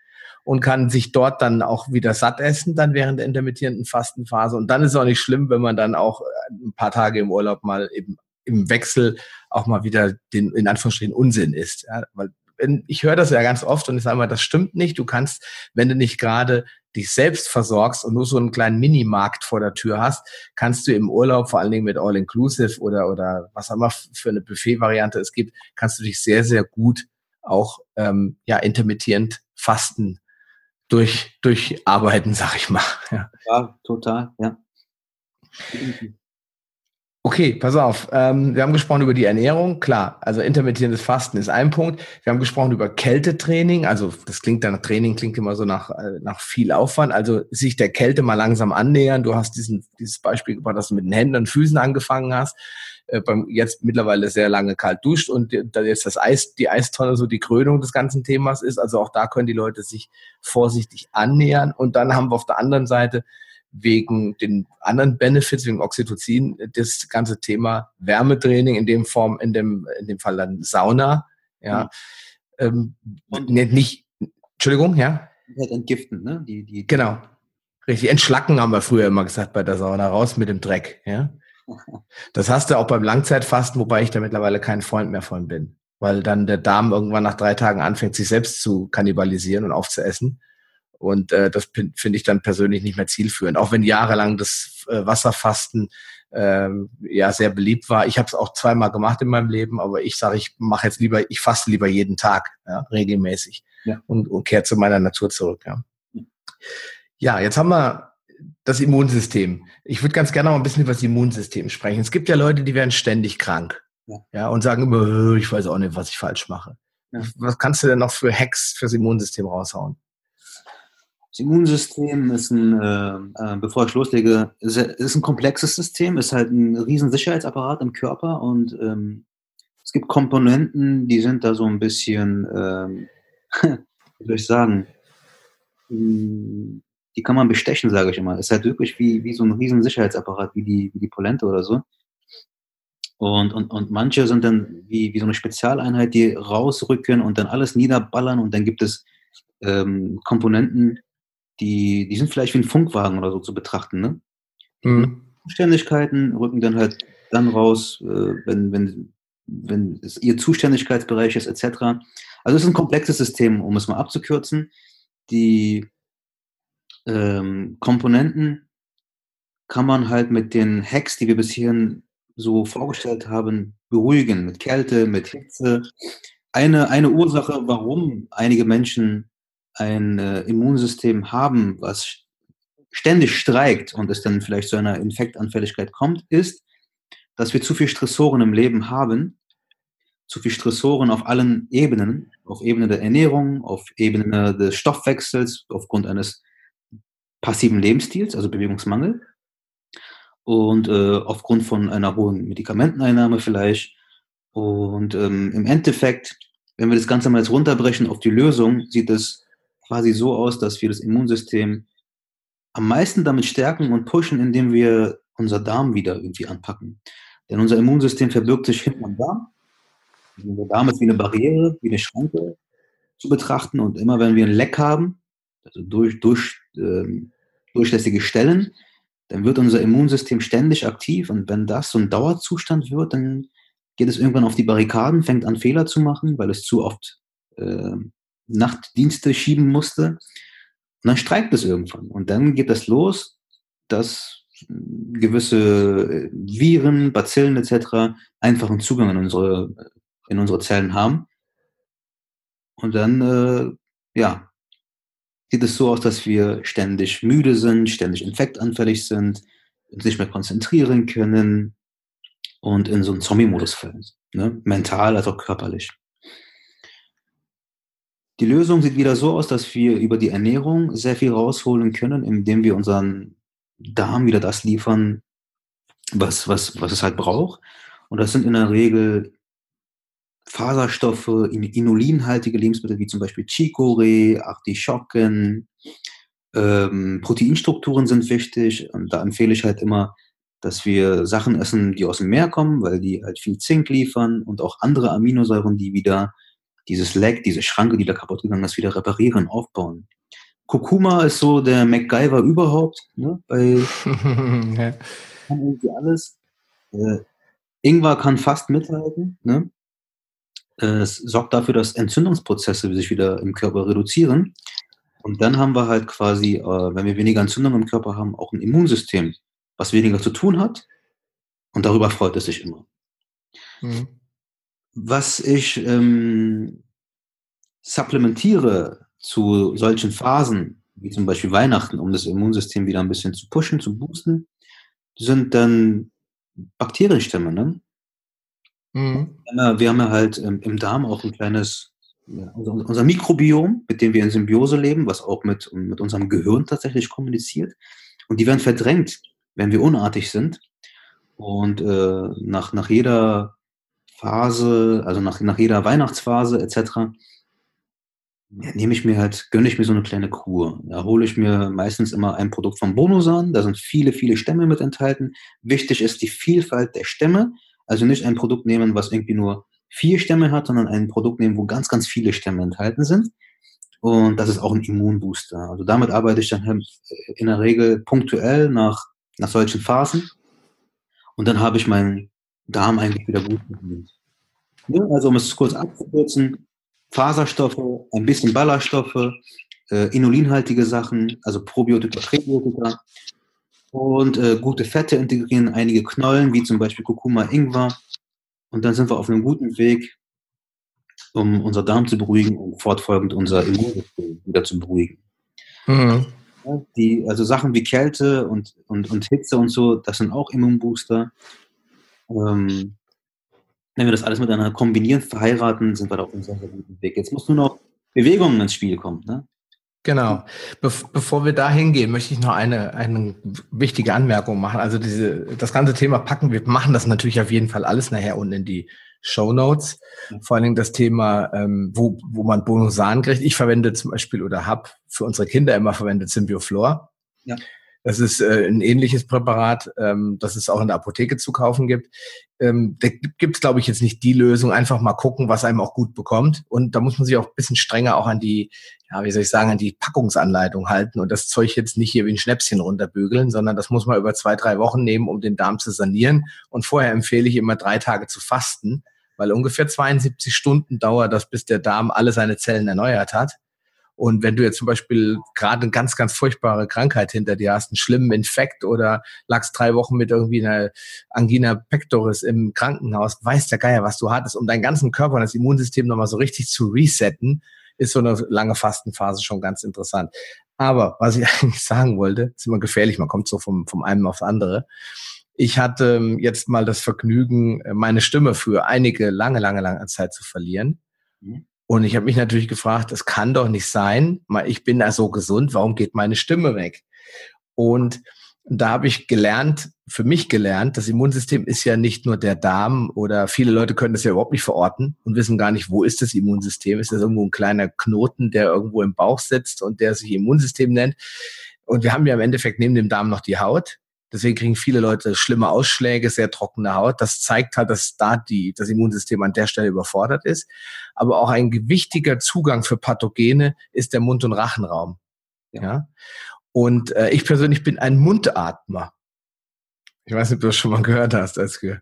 und kann sich dort dann auch wieder satt essen, dann während der intermittierenden Fastenphase. Und dann ist es auch nicht schlimm, wenn man dann auch äh, ein paar Tage im Urlaub mal eben im Wechsel auch mal wieder den, in Anführungsstrichen, Unsinn isst. Ja, weil ich höre das ja ganz oft und ich sage mal, das stimmt nicht. Du kannst, wenn du nicht gerade dich selbst versorgst und nur so einen kleinen Minimarkt vor der Tür hast, kannst du im Urlaub, vor allen Dingen mit All-Inclusive oder, oder was auch immer für eine Buffet-Variante es gibt, kannst du dich sehr, sehr gut auch ähm, ja, intermittierend fasten durch, durcharbeiten, sag ich mal. Ja, ja total, ja. Okay, pass auf. Ähm, wir haben gesprochen über die Ernährung, klar. Also intermittierendes Fasten ist ein Punkt. Wir haben gesprochen über Kältetraining. Also das klingt dann Training klingt immer so nach äh, nach viel Aufwand. Also sich der Kälte mal langsam annähern. Du hast diesen dieses Beispiel gebracht, dass du mit den Händen und Füßen angefangen hast. Äh, beim jetzt mittlerweile sehr lange kalt duscht und da jetzt das Eis, die Eistonne so die Krönung des ganzen Themas ist. Also auch da können die Leute sich vorsichtig annähern. Und dann haben wir auf der anderen Seite wegen den anderen Benefits, wegen Oxytocin, das ganze Thema Wärmetraining, in dem Form, in dem, in dem Fall dann Sauna, ja. Mhm. Ähm, nicht, nicht, Entschuldigung, ja? Halt entgiften, ne? Die, die, genau. Richtig. Entschlacken haben wir früher immer gesagt bei der Sauna, raus mit dem Dreck, ja. Das hast du auch beim Langzeitfasten, wobei ich da mittlerweile kein Freund mehr von bin. Weil dann der Darm irgendwann nach drei Tagen anfängt, sich selbst zu kannibalisieren und aufzuessen. Und äh, das finde ich dann persönlich nicht mehr zielführend. Auch wenn jahrelang das äh, Wasserfasten äh, ja sehr beliebt war. Ich habe es auch zweimal gemacht in meinem Leben, aber ich sage, ich mache jetzt lieber, ich faste lieber jeden Tag, ja, regelmäßig ja. und, und kehre zu meiner Natur zurück. Ja. ja, jetzt haben wir das Immunsystem. Ich würde ganz gerne noch ein bisschen über das Immunsystem sprechen. Es gibt ja Leute, die werden ständig krank. Ja. ja und sagen immer, ich weiß auch nicht, was ich falsch mache. Ja. Was kannst du denn noch für Hacks fürs Immunsystem raushauen? Das Immunsystem ist ein, äh, äh, bevor ich loslege, ist, ist, ein komplexes System, ist halt ein riesen Sicherheitsapparat im Körper und ähm, es gibt Komponenten, die sind da so ein bisschen, ähm, wie soll ich sagen, die kann man bestechen, sage ich immer. Ist halt wirklich wie, wie so ein riesen Sicherheitsapparat, wie die, wie die Polente oder so. Und, und, und manche sind dann wie, wie so eine Spezialeinheit, die rausrücken und dann alles niederballern und dann gibt es ähm, Komponenten, die, die sind vielleicht wie ein Funkwagen oder so zu betrachten. Ne? Mhm. Zuständigkeiten rücken dann halt dann raus, äh, wenn, wenn, wenn es ihr Zuständigkeitsbereich ist, etc. Also es ist ein komplexes System, um es mal abzukürzen. Die ähm, Komponenten kann man halt mit den Hacks, die wir bis hierhin so vorgestellt haben, beruhigen. Mit Kälte, mit Hitze. Eine, eine Ursache, warum einige Menschen ein äh, Immunsystem haben, was ständig streikt und es dann vielleicht zu einer Infektanfälligkeit kommt, ist, dass wir zu viel Stressoren im Leben haben, zu viel Stressoren auf allen Ebenen, auf Ebene der Ernährung, auf Ebene des Stoffwechsels, aufgrund eines passiven Lebensstils, also Bewegungsmangel, und äh, aufgrund von einer hohen Medikamenteneinnahme vielleicht. Und ähm, im Endeffekt, wenn wir das Ganze mal jetzt runterbrechen auf die Lösung, sieht es quasi so aus, dass wir das Immunsystem am meisten damit stärken und pushen, indem wir unser Darm wieder irgendwie anpacken. Denn unser Immunsystem verbirgt sich hinten am Darm. Unser Darm ist wie eine Barriere, wie eine Schranke zu betrachten. Und immer wenn wir ein Leck haben, also durch, durch, ähm, durchlässige Stellen, dann wird unser Immunsystem ständig aktiv. Und wenn das so ein Dauerzustand wird, dann geht es irgendwann auf die Barrikaden, fängt an Fehler zu machen, weil es zu oft äh, Nachtdienste schieben musste. Und dann streikt es irgendwann. Und dann geht das los, dass gewisse Viren, Bazillen etc. einfachen Zugang in unsere, in unsere Zellen haben. Und dann, äh, ja, sieht es so aus, dass wir ständig müde sind, ständig infektanfällig sind, uns nicht mehr konzentrieren können und in so einen Zombie-Modus fallen. Ne? Mental als auch körperlich. Die Lösung sieht wieder so aus, dass wir über die Ernährung sehr viel rausholen können, indem wir unseren Darm wieder das liefern, was, was, was es halt braucht. Und das sind in der Regel Faserstoffe, inulinhaltige Lebensmittel wie zum Beispiel Chicorée, Artischocken, ähm, Proteinstrukturen sind wichtig und da empfehle ich halt immer, dass wir Sachen essen, die aus dem Meer kommen, weil die halt viel Zink liefern und auch andere Aminosäuren, die wieder dieses Leck, diese Schranke, die da kaputt gegangen ist, wieder reparieren, aufbauen. Kurkuma ist so der MacGyver überhaupt, ne? Bei ja. kann irgendwie alles. Äh, Ingwer kann fast mithalten, ne? Es sorgt dafür, dass Entzündungsprozesse sich wieder im Körper reduzieren. Und dann haben wir halt quasi, äh, wenn wir weniger Entzündung im Körper haben, auch ein Immunsystem, was weniger zu tun hat. Und darüber freut es sich immer. Mhm. Was ich ähm, supplementiere zu solchen Phasen, wie zum Beispiel Weihnachten, um das Immunsystem wieder ein bisschen zu pushen, zu boosten, sind dann Bakterienstämme, ne? Mhm. Wir haben ja halt im Darm auch ein kleines, ja, unser, unser, Mikrobiom, mit dem wir in Symbiose leben, was auch mit, mit unserem Gehirn tatsächlich kommuniziert. Und die werden verdrängt, wenn wir unartig sind. Und äh, nach, nach jeder Phase, also nach, nach jeder Weihnachtsphase etc., ja, nehme ich mir halt, gönne ich mir so eine kleine Kur. Da hole ich mir meistens immer ein Produkt von Bonosan. Da sind viele, viele Stämme mit enthalten. Wichtig ist die Vielfalt der Stämme. Also nicht ein Produkt nehmen, was irgendwie nur vier Stämme hat, sondern ein Produkt nehmen, wo ganz, ganz viele Stämme enthalten sind. Und das ist auch ein Immunbooster. Also damit arbeite ich dann halt in der Regel punktuell nach, nach solchen Phasen. Und dann habe ich meinen Darm eigentlich wieder gut bedient. Ja, also um es kurz abzukürzen, Faserstoffe, ein bisschen Ballaststoffe, äh, inulinhaltige Sachen, also Probiotika, Präbiotika und äh, gute Fette integrieren, einige Knollen, wie zum Beispiel Kurkuma, Ingwer. Und dann sind wir auf einem guten Weg, um unser Darm zu beruhigen und fortfolgend unser Immunsystem wieder zu beruhigen. Mhm. Die, also Sachen wie Kälte und, und, und Hitze und so, das sind auch Immunbooster. Ähm, wenn wir das alles miteinander kombinieren, verheiraten, sind wir da auf einem sehr, sehr guten Weg. Jetzt muss nur noch Bewegung ins Spiel kommen. Ne? Genau. Be bevor wir da hingehen, möchte ich noch eine, eine wichtige Anmerkung machen. Also diese, das ganze Thema packen, wir machen das natürlich auf jeden Fall alles nachher unten in die Show Notes. Vor allen Dingen das Thema, ähm, wo, wo man Bonusan kriegt. Ich verwende zum Beispiel oder habe für unsere Kinder immer verwendet Symbioflor. Ja. Das ist äh, ein ähnliches Präparat, ähm, das es auch in der Apotheke zu kaufen gibt. Ähm, da gibt es, glaube ich, jetzt nicht die Lösung. Einfach mal gucken, was einem auch gut bekommt. Und da muss man sich auch ein bisschen strenger auch an die, ja, wie soll ich sagen, an die Packungsanleitung halten und das Zeug jetzt nicht hier wie ein Schnäpschen runterbügeln, sondern das muss man über zwei, drei Wochen nehmen, um den Darm zu sanieren. Und vorher empfehle ich immer drei Tage zu fasten, weil ungefähr 72 Stunden dauert das, bis der Darm alle seine Zellen erneuert hat. Und wenn du jetzt zum Beispiel gerade eine ganz, ganz furchtbare Krankheit hinter dir hast, einen schlimmen Infekt oder lagst drei Wochen mit irgendwie einer Angina pectoris im Krankenhaus, weiß der Geier, was du hattest, um deinen ganzen Körper und das Immunsystem nochmal so richtig zu resetten, ist so eine lange Fastenphase schon ganz interessant. Aber was ich eigentlich sagen wollte, ist immer gefährlich, man kommt so vom, vom einen aufs andere. Ich hatte ähm, jetzt mal das Vergnügen, äh, meine Stimme für einige lange, lange, lange Zeit zu verlieren. Mhm. Und ich habe mich natürlich gefragt, es kann doch nicht sein, ich bin da so gesund, warum geht meine Stimme weg? Und da habe ich gelernt, für mich gelernt, das Immunsystem ist ja nicht nur der Darm oder viele Leute können das ja überhaupt nicht verorten und wissen gar nicht, wo ist das Immunsystem? Ist das irgendwo ein kleiner Knoten, der irgendwo im Bauch sitzt und der sich Immunsystem nennt? Und wir haben ja im Endeffekt neben dem Darm noch die Haut. Deswegen kriegen viele Leute schlimme Ausschläge, sehr trockene Haut. Das zeigt halt, dass da die, das Immunsystem an der Stelle überfordert ist. Aber auch ein wichtiger Zugang für Pathogene ist der Mund- und Rachenraum. Ja. ja? Und äh, ich persönlich bin ein Mundatmer. Ich weiß nicht, ob du das schon mal gehört hast, Eske.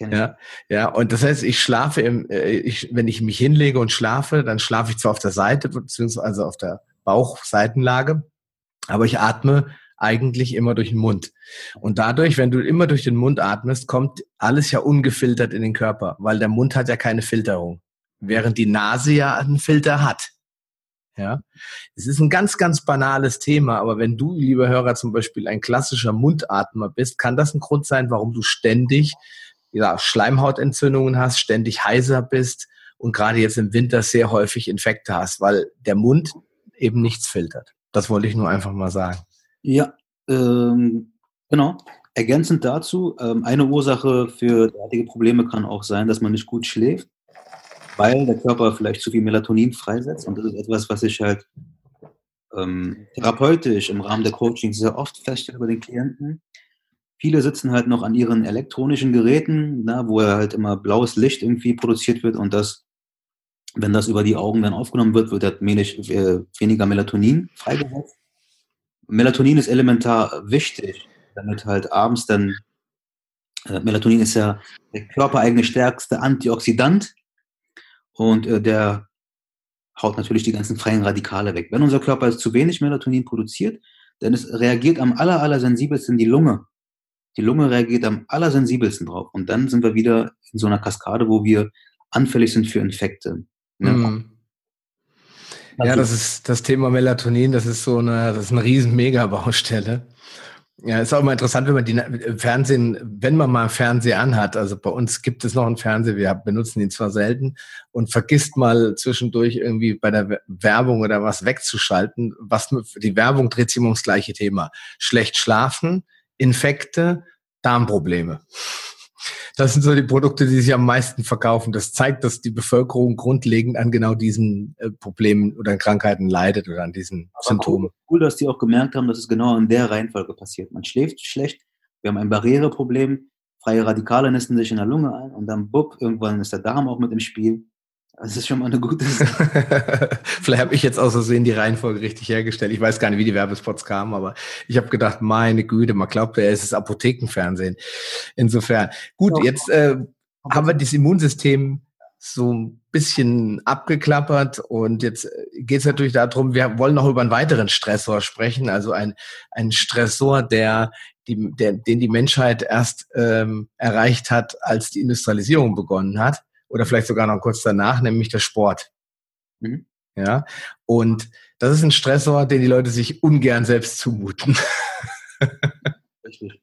Ja, ja, ja, und das heißt, ich schlafe im, äh, ich, wenn ich mich hinlege und schlafe, dann schlafe ich zwar auf der Seite, beziehungsweise auf der Bauchseitenlage, aber ich atme eigentlich immer durch den Mund. Und dadurch, wenn du immer durch den Mund atmest, kommt alles ja ungefiltert in den Körper, weil der Mund hat ja keine Filterung, während die Nase ja einen Filter hat. Ja, es ist ein ganz, ganz banales Thema, aber wenn du, lieber Hörer, zum Beispiel ein klassischer Mundatmer bist, kann das ein Grund sein, warum du ständig ja, Schleimhautentzündungen hast, ständig heiser bist und gerade jetzt im Winter sehr häufig Infekte hast, weil der Mund eben nichts filtert. Das wollte ich nur einfach mal sagen. Ja, ähm, genau. Ergänzend dazu, ähm, eine Ursache für derartige Probleme kann auch sein, dass man nicht gut schläft, weil der Körper vielleicht zu viel Melatonin freisetzt. Und das ist etwas, was ich halt ähm, therapeutisch im Rahmen der Coaching sehr oft feststelle bei den Klienten. Viele sitzen halt noch an ihren elektronischen Geräten, na, wo halt immer blaues Licht irgendwie produziert wird und das, wenn das über die Augen dann aufgenommen wird, wird halt wenig, äh, weniger Melatonin freigesetzt. Melatonin ist elementar wichtig, damit halt abends dann, äh, Melatonin ist ja der körpereigene stärkste Antioxidant und äh, der haut natürlich die ganzen freien Radikale weg. Wenn unser Körper zu wenig Melatonin produziert, dann es reagiert am aller, aller sensibelsten die Lunge. Die Lunge reagiert am allersensibelsten drauf. Und dann sind wir wieder in so einer Kaskade, wo wir anfällig sind für Infekte. Ne? Mhm. Ja, das ist das Thema Melatonin, das ist so eine, das ist eine riesen Mega-Baustelle. Ja, ist auch immer interessant, wenn man die Fernsehen, wenn man mal Fernseher anhat. Also bei uns gibt es noch einen Fernseher, wir benutzen ihn zwar selten und vergisst mal zwischendurch irgendwie bei der Werbung oder was wegzuschalten. Was die Werbung dreht sich immer ums gleiche Thema: schlecht schlafen, Infekte, Darmprobleme. Das sind so die Produkte, die sich am meisten verkaufen. Das zeigt, dass die Bevölkerung grundlegend an genau diesen äh, Problemen oder Krankheiten leidet oder an diesen Aber Symptomen. Cool, cool, dass die auch gemerkt haben, dass es genau in der Reihenfolge passiert. Man schläft schlecht, wir haben ein Barriereproblem, freie Radikale nisten sich in der Lunge ein und dann, bupp, irgendwann ist der Darm auch mit im Spiel. Das ist schon mal eine gute Sache. Vielleicht habe ich jetzt aus Versehen die Reihenfolge richtig hergestellt. Ich weiß gar nicht, wie die Werbespots kamen, aber ich habe gedacht, meine Güte, man glaubt ja, es ist Apothekenfernsehen. Insofern. Gut, jetzt äh, haben wir das Immunsystem so ein bisschen abgeklappert und jetzt äh, geht es natürlich darum, wir wollen noch über einen weiteren Stressor sprechen, also ein, ein Stressor, der, die, der, den die Menschheit erst ähm, erreicht hat, als die Industrialisierung begonnen hat oder vielleicht sogar noch kurz danach, nämlich der Sport. Mhm. Ja, und das ist ein Stressor, den die Leute sich ungern selbst zumuten. Richtig.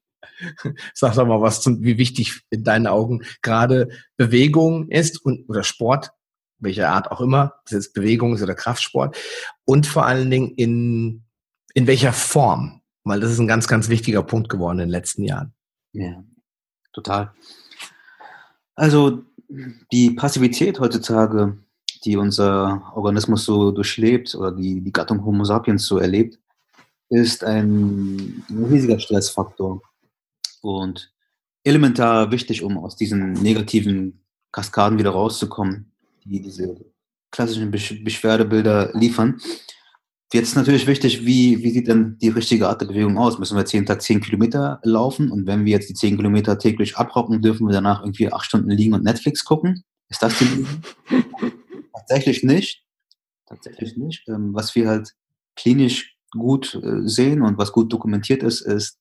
Sag doch mal was zum, wie wichtig in deinen Augen gerade Bewegung ist und oder Sport, welcher Art auch immer, ob es jetzt Bewegung ist oder Kraftsport und vor allen Dingen in, in welcher Form, weil das ist ein ganz, ganz wichtiger Punkt geworden in den letzten Jahren. Ja, total. Also die Passivität heutzutage, die unser Organismus so durchlebt oder die, die Gattung Homo sapiens so erlebt, ist ein, riesiger Stressfaktor und elementar wichtig, um aus diesen negativen Kaskaden wieder rauszukommen, die diese klassischen Beschwerdebilder liefern. Jetzt ist natürlich wichtig, wie, wie sieht denn die richtige Art der Bewegung aus? Müssen wir jetzt jeden Tag 10 Kilometer laufen und wenn wir jetzt die 10 Kilometer täglich abrocken, dürfen wir danach irgendwie acht Stunden liegen und Netflix gucken? Ist das die Lösung? Tatsächlich nicht. Tatsächlich nicht. Ähm, was wir halt klinisch gut äh, sehen und was gut dokumentiert ist, ist,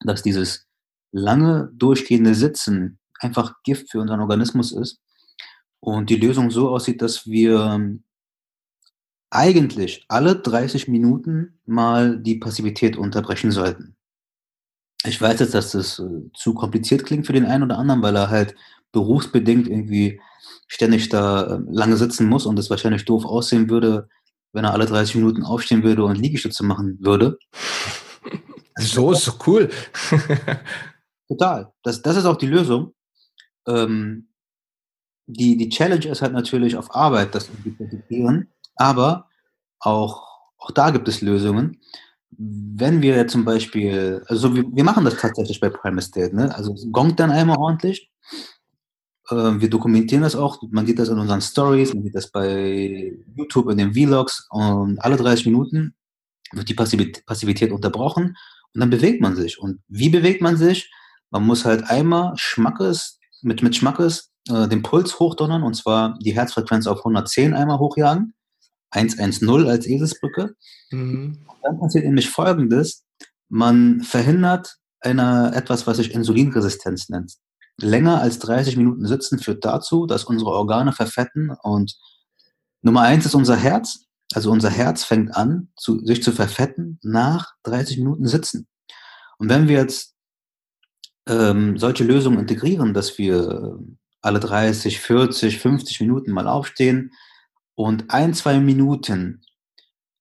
dass dieses lange durchgehende Sitzen einfach Gift für unseren Organismus ist und die Lösung so aussieht, dass wir eigentlich alle 30 Minuten mal die Passivität unterbrechen sollten. Ich weiß jetzt, dass das äh, zu kompliziert klingt für den einen oder anderen, weil er halt berufsbedingt irgendwie ständig da äh, lange sitzen muss und es wahrscheinlich doof aussehen würde, wenn er alle 30 Minuten aufstehen würde und Liegestütze machen würde. So ist doch cool. Total. Das, das ist auch die Lösung. Ähm, die, die Challenge ist halt natürlich auf Arbeit, das zu integrieren. Aber auch, auch da gibt es Lösungen. Wenn wir zum Beispiel, also wir, wir machen das tatsächlich bei Prime Estate, ne? also es gongt dann einmal ordentlich. Äh, wir dokumentieren das auch, man sieht das in unseren Stories, man sieht das bei YouTube in den Vlogs und alle 30 Minuten wird die Passivität, Passivität unterbrochen und dann bewegt man sich. Und wie bewegt man sich? Man muss halt einmal Schmackes, mit, mit Schmackes äh, den Puls hochdonnern und zwar die Herzfrequenz auf 110 einmal hochjagen 110 als Eselsbrücke. Mhm. Dann passiert nämlich Folgendes. Man verhindert eine, etwas, was sich Insulinresistenz nennt. Länger als 30 Minuten sitzen führt dazu, dass unsere Organe verfetten und Nummer eins ist unser Herz. Also unser Herz fängt an, zu, sich zu verfetten nach 30 Minuten Sitzen. Und wenn wir jetzt ähm, solche Lösungen integrieren, dass wir alle 30, 40, 50 Minuten mal aufstehen, und ein, zwei Minuten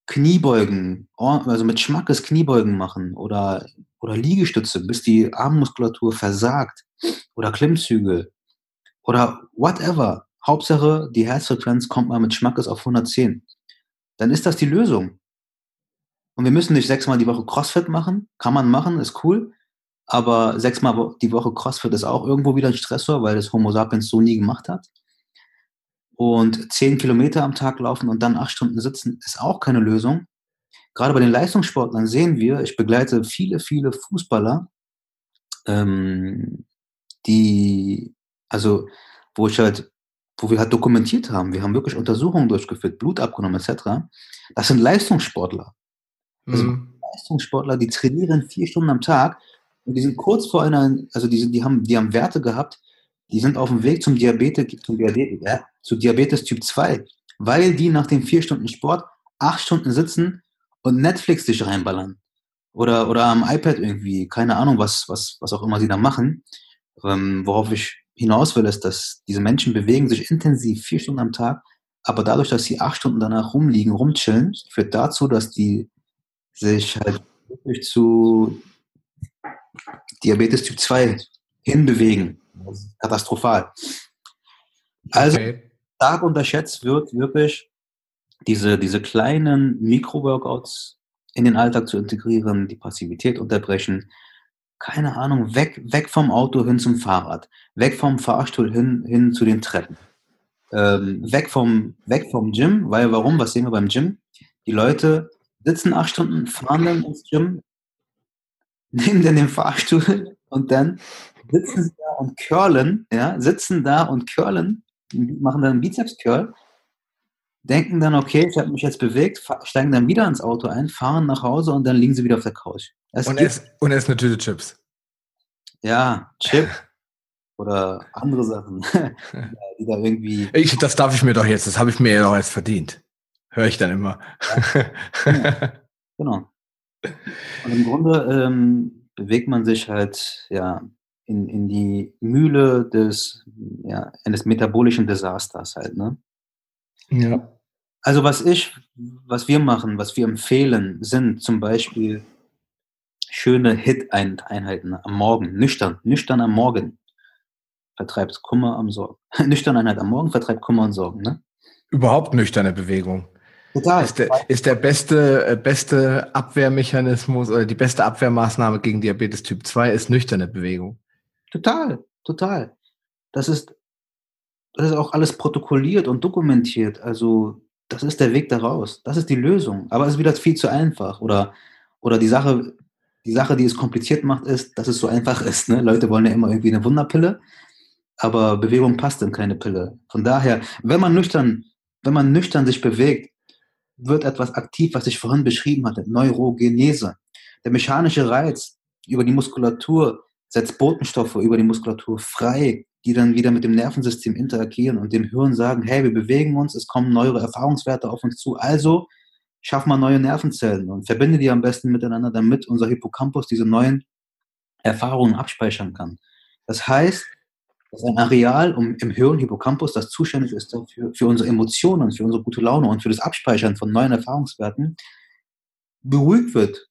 Kniebeugen, also mit Schmackes Kniebeugen machen oder, oder Liegestütze, bis die Armmuskulatur versagt oder Klimmzüge oder whatever. Hauptsache, die Herzfrequenz kommt mal mit Schmackes auf 110. Dann ist das die Lösung. Und wir müssen nicht sechsmal die Woche CrossFit machen. Kann man machen, ist cool. Aber sechsmal die Woche CrossFit ist auch irgendwo wieder ein Stressor, weil das Homo sapiens so nie gemacht hat und zehn Kilometer am Tag laufen und dann acht Stunden sitzen, ist auch keine Lösung. Gerade bei den Leistungssportlern sehen wir, ich begleite viele, viele Fußballer, ähm, die, also, wo ich halt, wo wir halt dokumentiert haben, wir haben wirklich Untersuchungen durchgeführt, Blut abgenommen etc. Das sind Leistungssportler. Also mhm. Leistungssportler, die trainieren vier Stunden am Tag und die sind kurz vor einer, also die, die, haben, die haben Werte gehabt, die sind auf dem Weg zum Diabetes, zum Diabetes, ja, zu Diabetes Typ 2, weil die nach den vier Stunden Sport acht Stunden sitzen und Netflix sich reinballern. oder, oder am iPad irgendwie, keine Ahnung, was, was, was auch immer sie da machen. Ähm, worauf ich hinaus will, ist, dass diese Menschen bewegen sich intensiv vier Stunden am Tag, aber dadurch, dass sie acht Stunden danach rumliegen, rumchillen, führt dazu, dass die sich halt wirklich zu Diabetes Typ 2 hinbewegen. Katastrophal. Also, okay. stark unterschätzt wird wirklich diese, diese kleinen Mikro-Workouts in den Alltag zu integrieren, die Passivität unterbrechen. Keine Ahnung, weg, weg vom Auto hin zum Fahrrad, weg vom Fahrstuhl hin, hin zu den Treppen. Ähm, weg, vom, weg vom Gym, weil warum? Was sehen wir beim Gym? Die Leute sitzen acht Stunden, fahren dann ins Gym, nehmen dann den Fahrstuhl und dann sitzen sie da und curlen, ja, sitzen da und curlen, machen dann einen Bizeps-Curl, denken dann, okay, ich habe mich jetzt bewegt, steigen dann wieder ins Auto ein, fahren nach Hause und dann liegen sie wieder auf der Couch. Es und, essen, und essen eine Tüte Chips. Ja, Chip oder andere Sachen, die da irgendwie. Ich, das darf ich mir doch jetzt, das habe ich mir ja doch jetzt verdient. Höre ich dann immer. Ja, genau. genau. Und im Grunde ähm, bewegt man sich halt ja in, in die Mühle des, ja, eines metabolischen Desasters halt, ne? Ja. Also was ich, was wir machen, was wir empfehlen, sind zum Beispiel schöne Hit-Einheiten am Morgen, nüchtern, nüchtern am Morgen. Vertreibt Kummer am Sorgen. Nüchterne Einheit am Morgen vertreibt Kummer und Sorgen, ne? Überhaupt nüchterne Bewegung. Total. Ist der, ist der beste, äh, beste Abwehrmechanismus oder die beste Abwehrmaßnahme gegen Diabetes Typ 2 ist nüchterne Bewegung. Total, total. Das ist, das ist auch alles protokolliert und dokumentiert. Also, das ist der Weg daraus. Das ist die Lösung. Aber es ist wieder viel zu einfach. Oder, oder die Sache, die Sache, die es kompliziert macht, ist, dass es so einfach ist. Ne? Leute wollen ja immer irgendwie eine Wunderpille, aber Bewegung passt in keine Pille. Von daher, wenn man nüchtern, wenn man nüchtern sich bewegt, wird etwas aktiv, was ich vorhin beschrieben hatte, Neurogenese. Der mechanische Reiz über die Muskulatur setzt Botenstoffe über die Muskulatur frei, die dann wieder mit dem Nervensystem interagieren und dem Hirn sagen, hey, wir bewegen uns, es kommen neuere Erfahrungswerte auf uns zu, also schaff mal neue Nervenzellen und verbinde die am besten miteinander, damit unser Hippocampus diese neuen Erfahrungen abspeichern kann. Das heißt, das ist ein Areal im Hirn, Hippocampus, das zuständig ist dafür, für unsere Emotionen, für unsere gute Laune und für das Abspeichern von neuen Erfahrungswerten, beruhigt wird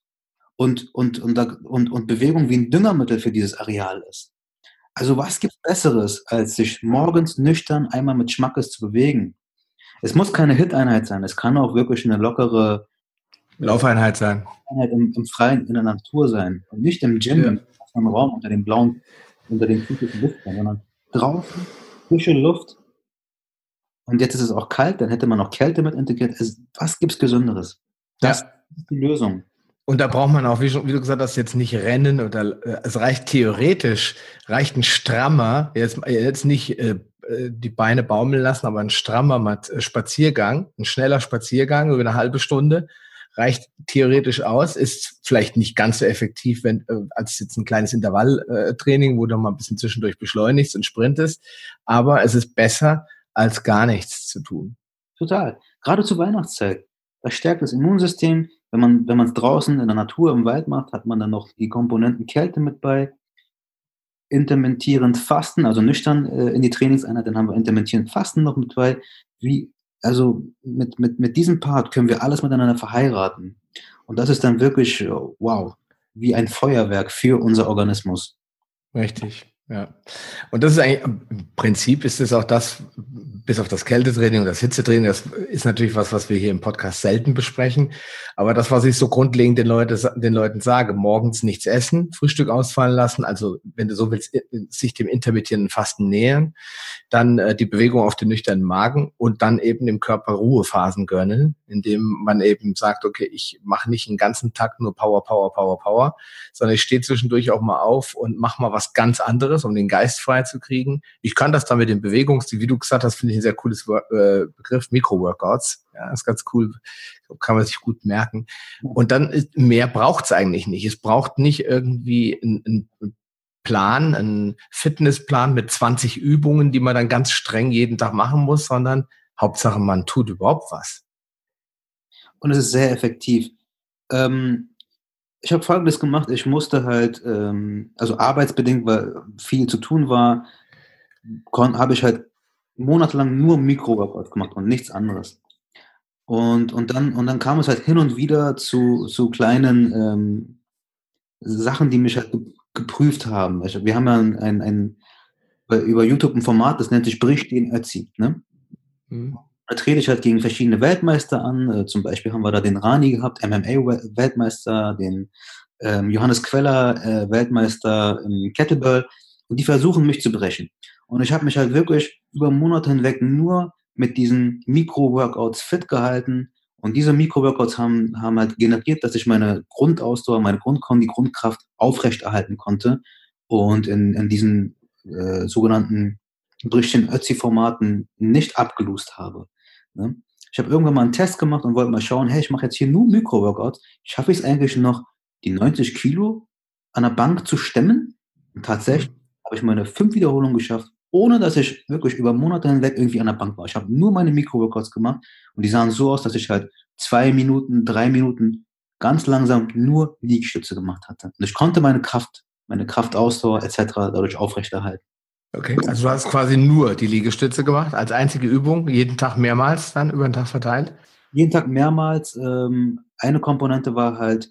und, und, und, und, und Bewegung wie ein Düngermittel für dieses Areal ist. Also was gibt Besseres, als sich morgens nüchtern einmal mit Schmackes zu bewegen? Es muss keine Hit-Einheit sein, es kann auch wirklich eine lockere Laufeinheit sein. Einheit im, im Freien, in der Natur sein. Und nicht im Gym, ja. im Raum unter dem blauen, unter dem künstlichen Licht, sondern draußen, frische Luft. Und jetzt ist es auch kalt, dann hätte man auch Kälte mit integriert. Es, was gibt's Gesünderes? Das ja. ist die Lösung. Und da braucht man auch, wie, schon, wie du gesagt hast, jetzt nicht rennen oder äh, es reicht theoretisch, reicht ein strammer, jetzt, jetzt nicht äh, äh die Beine baumeln lassen, aber ein strammer äh, Spaziergang, ein schneller Spaziergang über eine halbe Stunde reicht theoretisch aus, ist vielleicht nicht ganz so effektiv, wenn äh, als jetzt ein kleines Intervalltraining, wo du mal ein bisschen zwischendurch beschleunigst und sprintest, aber es ist besser, als gar nichts zu tun. Total. Gerade zur Weihnachtszeit. Das stärkt das Immunsystem. Wenn man wenn man es draußen in der Natur im Wald macht, hat man dann noch die Komponenten Kälte mit bei. Intermittierend Fasten, also nüchtern äh, in die Trainingseinheit, dann haben wir intermittierend Fasten noch mit bei. Wie also mit, mit, mit diesem Part können wir alles miteinander verheiraten. Und das ist dann wirklich, äh, wow, wie ein Feuerwerk für unser Organismus. Richtig. Ja. Und das ist eigentlich, im Prinzip ist es auch das, bis auf das Kältetraining und das Hitzetraining, das ist natürlich was, was wir hier im Podcast selten besprechen. Aber das, was ich so grundlegend den, Leute, den Leuten sage, morgens nichts essen, Frühstück ausfallen lassen, also wenn du so willst, sich dem intermittierenden Fasten nähern, dann äh, die Bewegung auf den nüchternen Magen und dann eben dem Körper Ruhephasen gönnen, indem man eben sagt, okay, ich mache nicht den ganzen Tag nur Power, Power, Power, Power, sondern ich stehe zwischendurch auch mal auf und mache mal was ganz anderes, um den Geist frei zu kriegen. Ich kann das dann mit den Bewegungsstil, wie du gesagt hast, finde ich ein sehr cooles äh, Begriff, Mikro-Workouts. Ja, ist ganz cool, kann man sich gut merken. Und dann ist, mehr braucht's eigentlich nicht. Es braucht nicht irgendwie ein, ein Plan, einen Fitnessplan mit 20 Übungen, die man dann ganz streng jeden Tag machen muss, sondern Hauptsache, man tut überhaupt was. Und es ist sehr effektiv. Ähm, ich habe Folgendes gemacht. Ich musste halt, ähm, also arbeitsbedingt, weil viel zu tun war, habe ich halt monatelang nur Mikro-Workouts gemacht und nichts anderes. Und, und, dann, und dann kam es halt hin und wieder zu, zu kleinen ähm, Sachen, die mich halt geprüft haben. Also wir haben ja ein, ein, ein, über YouTube ein Format, das nennt sich Brich den Ötzi. Ne? Mhm. Da trete ich halt gegen verschiedene Weltmeister an. Äh, zum Beispiel haben wir da den Rani gehabt, MMA-Weltmeister, den ähm, Johannes Queller, äh, Weltmeister im Kettlebell. Und die versuchen mich zu brechen. Und ich habe mich halt wirklich über Monate hinweg nur mit diesen Mikro-Workouts fit gehalten. Und diese Mikro-Workouts haben, haben halt generiert, dass ich meine Grundausdauer, meine Grundkon, die Grundkraft aufrechterhalten konnte und in, in diesen äh, sogenannten Brüchchen Ötzi-Formaten nicht abgelust habe. Ne? Ich habe irgendwann mal einen Test gemacht und wollte mal schauen, hey, ich mache jetzt hier nur Mikro-Workouts. Schaffe ich es eigentlich noch, die 90 Kilo an der Bank zu stemmen? Und tatsächlich habe ich meine fünf Wiederholungen geschafft ohne dass ich wirklich über Monate hinweg irgendwie an der Bank war. Ich habe nur meine Mikro-Workouts gemacht und die sahen so aus, dass ich halt zwei Minuten, drei Minuten ganz langsam nur Liegestütze gemacht hatte. Und ich konnte meine Kraft, meine Kraftausdauer etc. dadurch aufrechterhalten. Okay, also du hast quasi nur die Liegestütze gemacht, als einzige Übung, jeden Tag mehrmals dann über den Tag verteilt? Jeden Tag mehrmals. Ähm, eine Komponente war halt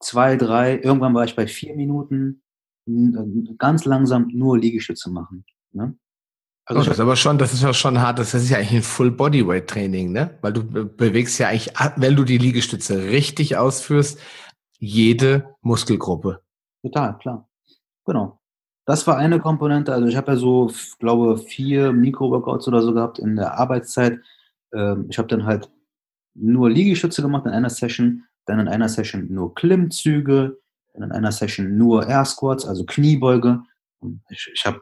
zwei, drei, irgendwann war ich bei vier Minuten, ganz langsam nur Liegestütze machen. Ne? Also oh, das ist aber schon, das ist ja schon hart. Das ist ja eigentlich ein Full Bodyweight Training, ne? Weil du bewegst ja eigentlich, wenn du die Liegestütze richtig ausführst, jede Muskelgruppe. Total, klar. Genau. Das war eine Komponente. Also ich habe ja so, glaube vier Mikro-Workouts oder so gehabt in der Arbeitszeit. Ähm, ich habe dann halt nur Liegestütze gemacht in einer Session, dann in einer Session nur Klimmzüge, dann in einer Session nur Air Squats, also Kniebeuge. Und ich, ich habe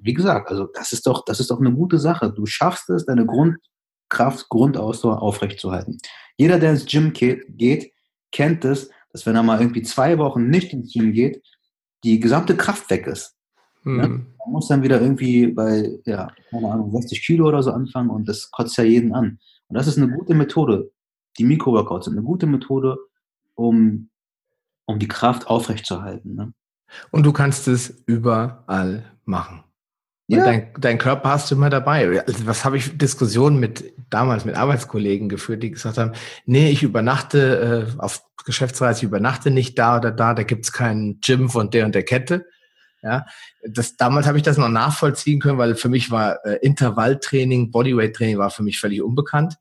wie gesagt, also das ist doch, das ist doch eine gute Sache. Du schaffst es, deine Grundkraft, Grundausdauer aufrechtzuerhalten. Jeder, der ins Gym geht, kennt es, dass wenn er mal irgendwie zwei Wochen nicht ins Gym geht, die gesamte Kraft weg ist. Hm. Ne? Man muss dann wieder irgendwie bei, ja, keine Ahnung, 60 Kilo oder so anfangen und das kotzt ja jeden an. Und das ist eine gute Methode. Die Mikro-Workouts sind eine gute Methode, um, um die Kraft aufrechtzuerhalten. Ne? Und du kannst es überall machen. Ja. Dein, dein Körper hast du immer dabei. Also was habe ich Diskussionen mit damals mit Arbeitskollegen geführt, die gesagt haben, nee, ich übernachte äh, auf Geschäftsreise, ich übernachte nicht da oder da, da gibt's keinen Gym von der und der Kette. Ja, das, damals habe ich das noch nachvollziehen können, weil für mich war äh, Intervalltraining, Bodyweight-Training war für mich völlig unbekannt.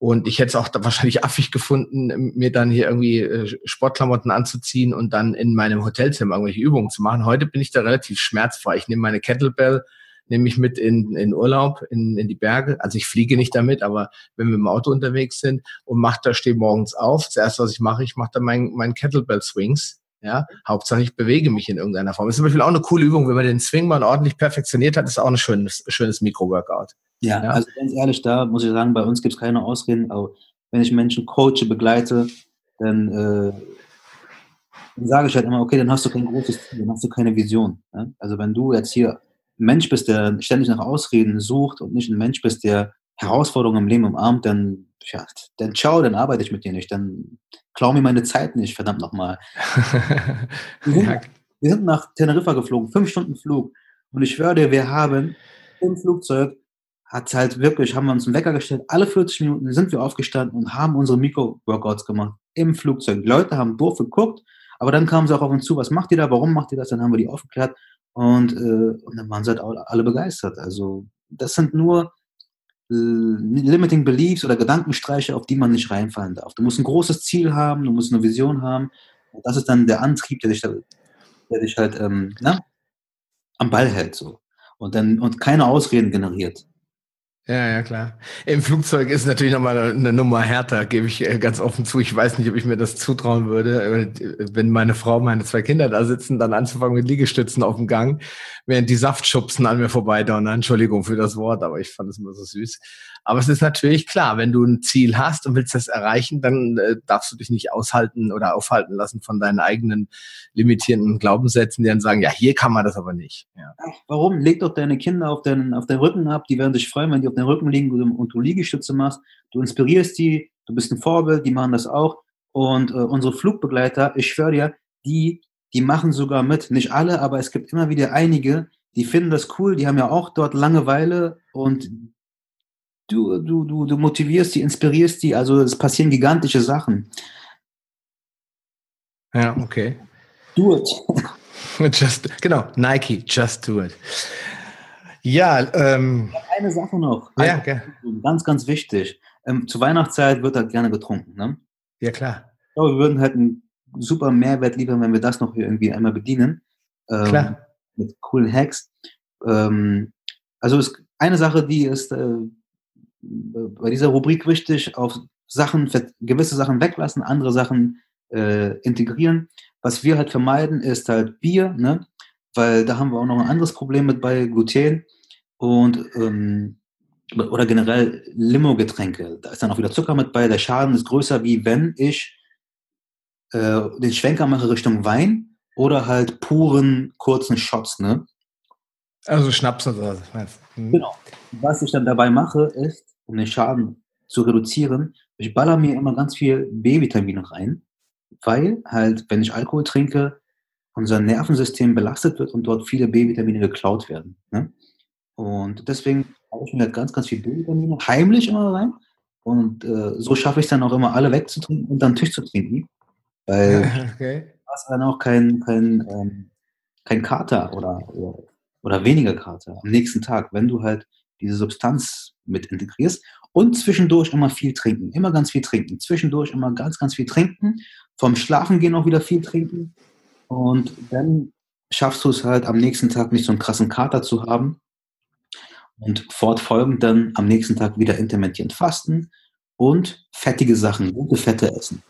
Und ich hätte es auch wahrscheinlich affig gefunden, mir dann hier irgendwie äh, Sportklamotten anzuziehen und dann in meinem Hotelzimmer irgendwelche Übungen zu machen. Heute bin ich da relativ schmerzfrei. Ich nehme meine Kettlebell, nehme ich mit in, in Urlaub, in, in die Berge. Also ich fliege nicht damit, aber wenn wir im Auto unterwegs sind und mache da, stehe morgens auf, das erste, was ich mache, ich mache da mein, mein Kettlebell Swings. Ja, Hauptsache ich bewege mich in irgendeiner Form. Das ist zum Beispiel auch eine coole Übung, wenn man den Swingman ordentlich perfektioniert hat, ist auch ein schönes, schönes Mikro-Workout. Ja, ja, also ganz ehrlich, da muss ich sagen, bei uns gibt es keine Ausreden, aber wenn ich Menschen coache, begleite, dann, äh, dann sage ich halt immer, okay, dann hast du kein großes Ziel, dann hast du keine Vision. Ja? Also wenn du jetzt hier ein Mensch bist, der ständig nach Ausreden sucht und nicht ein Mensch bist, der Herausforderungen im Leben umarmt, dann, ja, dann ciao, dann arbeite ich mit dir nicht, dann klau mir meine Zeit nicht, verdammt nochmal. wir, sind, wir sind nach Teneriffa geflogen, fünf Stunden Flug. Und ich schwöre dir, wir haben im Flugzeug, hat halt wirklich, haben wir uns einen Wecker gestellt, alle 40 Minuten sind wir aufgestanden und haben unsere Mikro-Workouts gemacht im Flugzeug. Die Leute haben doof geguckt, aber dann kamen sie auch auf uns zu, was macht ihr da, warum macht ihr das? Dann haben wir die aufgeklärt und, äh, und dann waren sie halt alle begeistert. Also das sind nur äh, limiting beliefs oder Gedankenstreiche, auf die man nicht reinfallen darf. Du musst ein großes Ziel haben, du musst eine Vision haben. Und das ist dann der Antrieb, der dich, der dich halt ähm, na, am Ball hält so. Und dann und keine Ausreden generiert. Ja, ja, klar. Im Flugzeug ist natürlich nochmal eine Nummer härter, gebe ich äh, ganz offen zu. Ich weiß nicht, ob ich mir das zutrauen würde, äh, wenn meine Frau, meine zwei Kinder da sitzen, dann anzufangen mit Liegestützen auf dem Gang, während die Saftschubsen an mir vorbeidonnern. Entschuldigung für das Wort, aber ich fand es immer so süß. Aber es ist natürlich klar, wenn du ein Ziel hast und willst das erreichen, dann äh, darfst du dich nicht aushalten oder aufhalten lassen von deinen eigenen limitierenden Glaubenssätzen, die dann sagen, ja, hier kann man das aber nicht. Ja. Warum? Leg doch deine Kinder auf den, auf den Rücken ab, die werden sich freuen, wenn die auf den Rücken liegen und du Liegestütze machst. Du inspirierst die, du bist ein Vorbild, die machen das auch. Und äh, unsere Flugbegleiter, ich schwöre dir, die, die machen sogar mit. Nicht alle, aber es gibt immer wieder einige, die finden das cool, die haben ja auch dort Langeweile und du, du, du, du motivierst die, inspirierst die, also es passieren gigantische Sachen. Ja, okay. Do it. Just, genau, Nike, just do it. Ja, ähm, eine Sache noch. Ja, okay. Ganz, ganz wichtig. Ähm, zur Weihnachtszeit wird halt gerne getrunken, ne? Ja, klar. Ich glaube, wir würden halt einen super Mehrwert liefern, wenn wir das noch irgendwie einmal bedienen. Ähm, klar. Mit coolen Hacks. Ähm, also ist eine Sache, die ist äh, bei dieser Rubrik wichtig, auf Sachen, gewisse Sachen weglassen, andere Sachen äh, integrieren. Was wir halt vermeiden, ist halt Bier, ne? weil da haben wir auch noch ein anderes Problem mit bei Gluten und ähm, oder generell Limo-Getränke. Da ist dann auch wieder Zucker mit bei. Der Schaden ist größer, wie wenn ich äh, den Schwenker mache Richtung Wein oder halt puren kurzen Shots. Ne? Also Schnaps oder so. Mhm. Genau. Was ich dann dabei mache, ist, um den Schaden zu reduzieren, ich baller mir immer ganz viel B-Vitamine rein weil halt, wenn ich Alkohol trinke, unser Nervensystem belastet wird und dort viele B-Vitamine geklaut werden. Ne? Und deswegen habe ich mir halt ganz, ganz viel B-Vitamine heimlich immer rein. Und äh, so schaffe ich es dann auch immer, alle wegzutrinken und dann Tisch zu trinken. Weil okay. du hast dann auch kein, kein, ähm, kein Kater oder, oder, oder weniger Kater am nächsten Tag, wenn du halt diese Substanz mit integrierst und zwischendurch immer viel trinken, immer ganz viel trinken, zwischendurch immer ganz, ganz viel trinken vom Schlafen gehen auch wieder viel trinken. Und dann schaffst du es halt am nächsten Tag nicht so einen krassen Kater zu haben. Und fortfolgend dann am nächsten Tag wieder intermittierend fasten und fettige Sachen, gute Fette essen.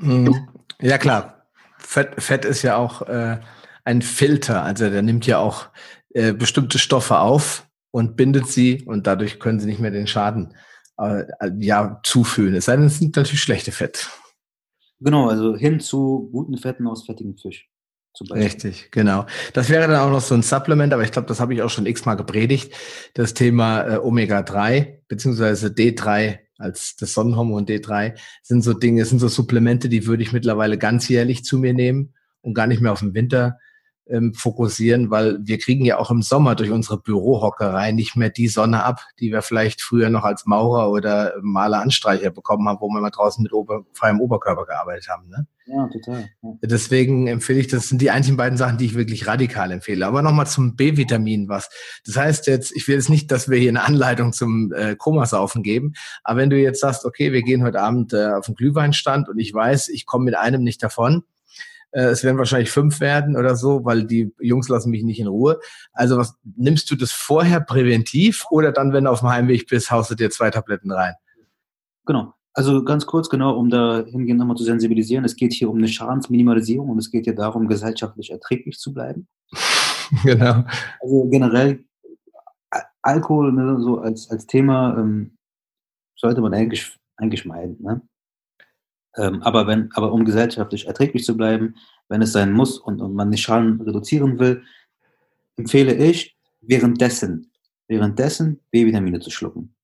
Mhm. Ja, klar. Fett, Fett ist ja auch äh, ein Filter. Also der nimmt ja auch äh, bestimmte Stoffe auf und bindet sie und dadurch können sie nicht mehr den Schaden äh, ja, zuführen. Es sei denn, es sind natürlich schlechte Fett. Genau, also hin zu guten Fetten aus fettigem Fisch. Richtig, genau. Das wäre dann auch noch so ein Supplement, aber ich glaube, das habe ich auch schon x-mal gepredigt. Das Thema äh, Omega-3 beziehungsweise D3 als das Sonnenhormon D3 sind so Dinge, sind so Supplemente, die würde ich mittlerweile ganzjährlich zu mir nehmen und gar nicht mehr auf den Winter ähm, fokussieren, weil wir kriegen ja auch im Sommer durch unsere Bürohockerei nicht mehr die Sonne ab, die wir vielleicht früher noch als Maurer oder Maler Anstreicher bekommen haben, wo wir mal draußen mit Ober freiem Oberkörper gearbeitet haben. Ne? Ja, total. Ja. Deswegen empfehle ich, das sind die einzigen beiden Sachen, die ich wirklich radikal empfehle. Aber nochmal zum B-Vitamin was. Das heißt jetzt, ich will jetzt nicht, dass wir hier eine Anleitung zum äh, Komasaufen geben, aber wenn du jetzt sagst, okay, wir gehen heute Abend äh, auf den Glühweinstand und ich weiß, ich komme mit einem nicht davon, äh, es werden wahrscheinlich fünf werden oder so, weil die Jungs lassen mich nicht in Ruhe. Also was nimmst du das vorher präventiv oder dann, wenn du auf dem Heimweg bist, haust du dir zwei Tabletten rein? Genau. Also ganz kurz, genau, um da hingehend nochmal zu sensibilisieren. Es geht hier um eine Schadensminimalisierung und es geht hier darum, gesellschaftlich erträglich zu bleiben. genau. Also generell Alkohol ne, so als, als Thema ähm, sollte man eigentlich, eigentlich meiden. Ne? Ähm, aber, wenn, aber um gesellschaftlich erträglich zu bleiben, wenn es sein muss und, und man den Schaden reduzieren will, empfehle ich, währenddessen, währenddessen B-Vitamine zu schlucken.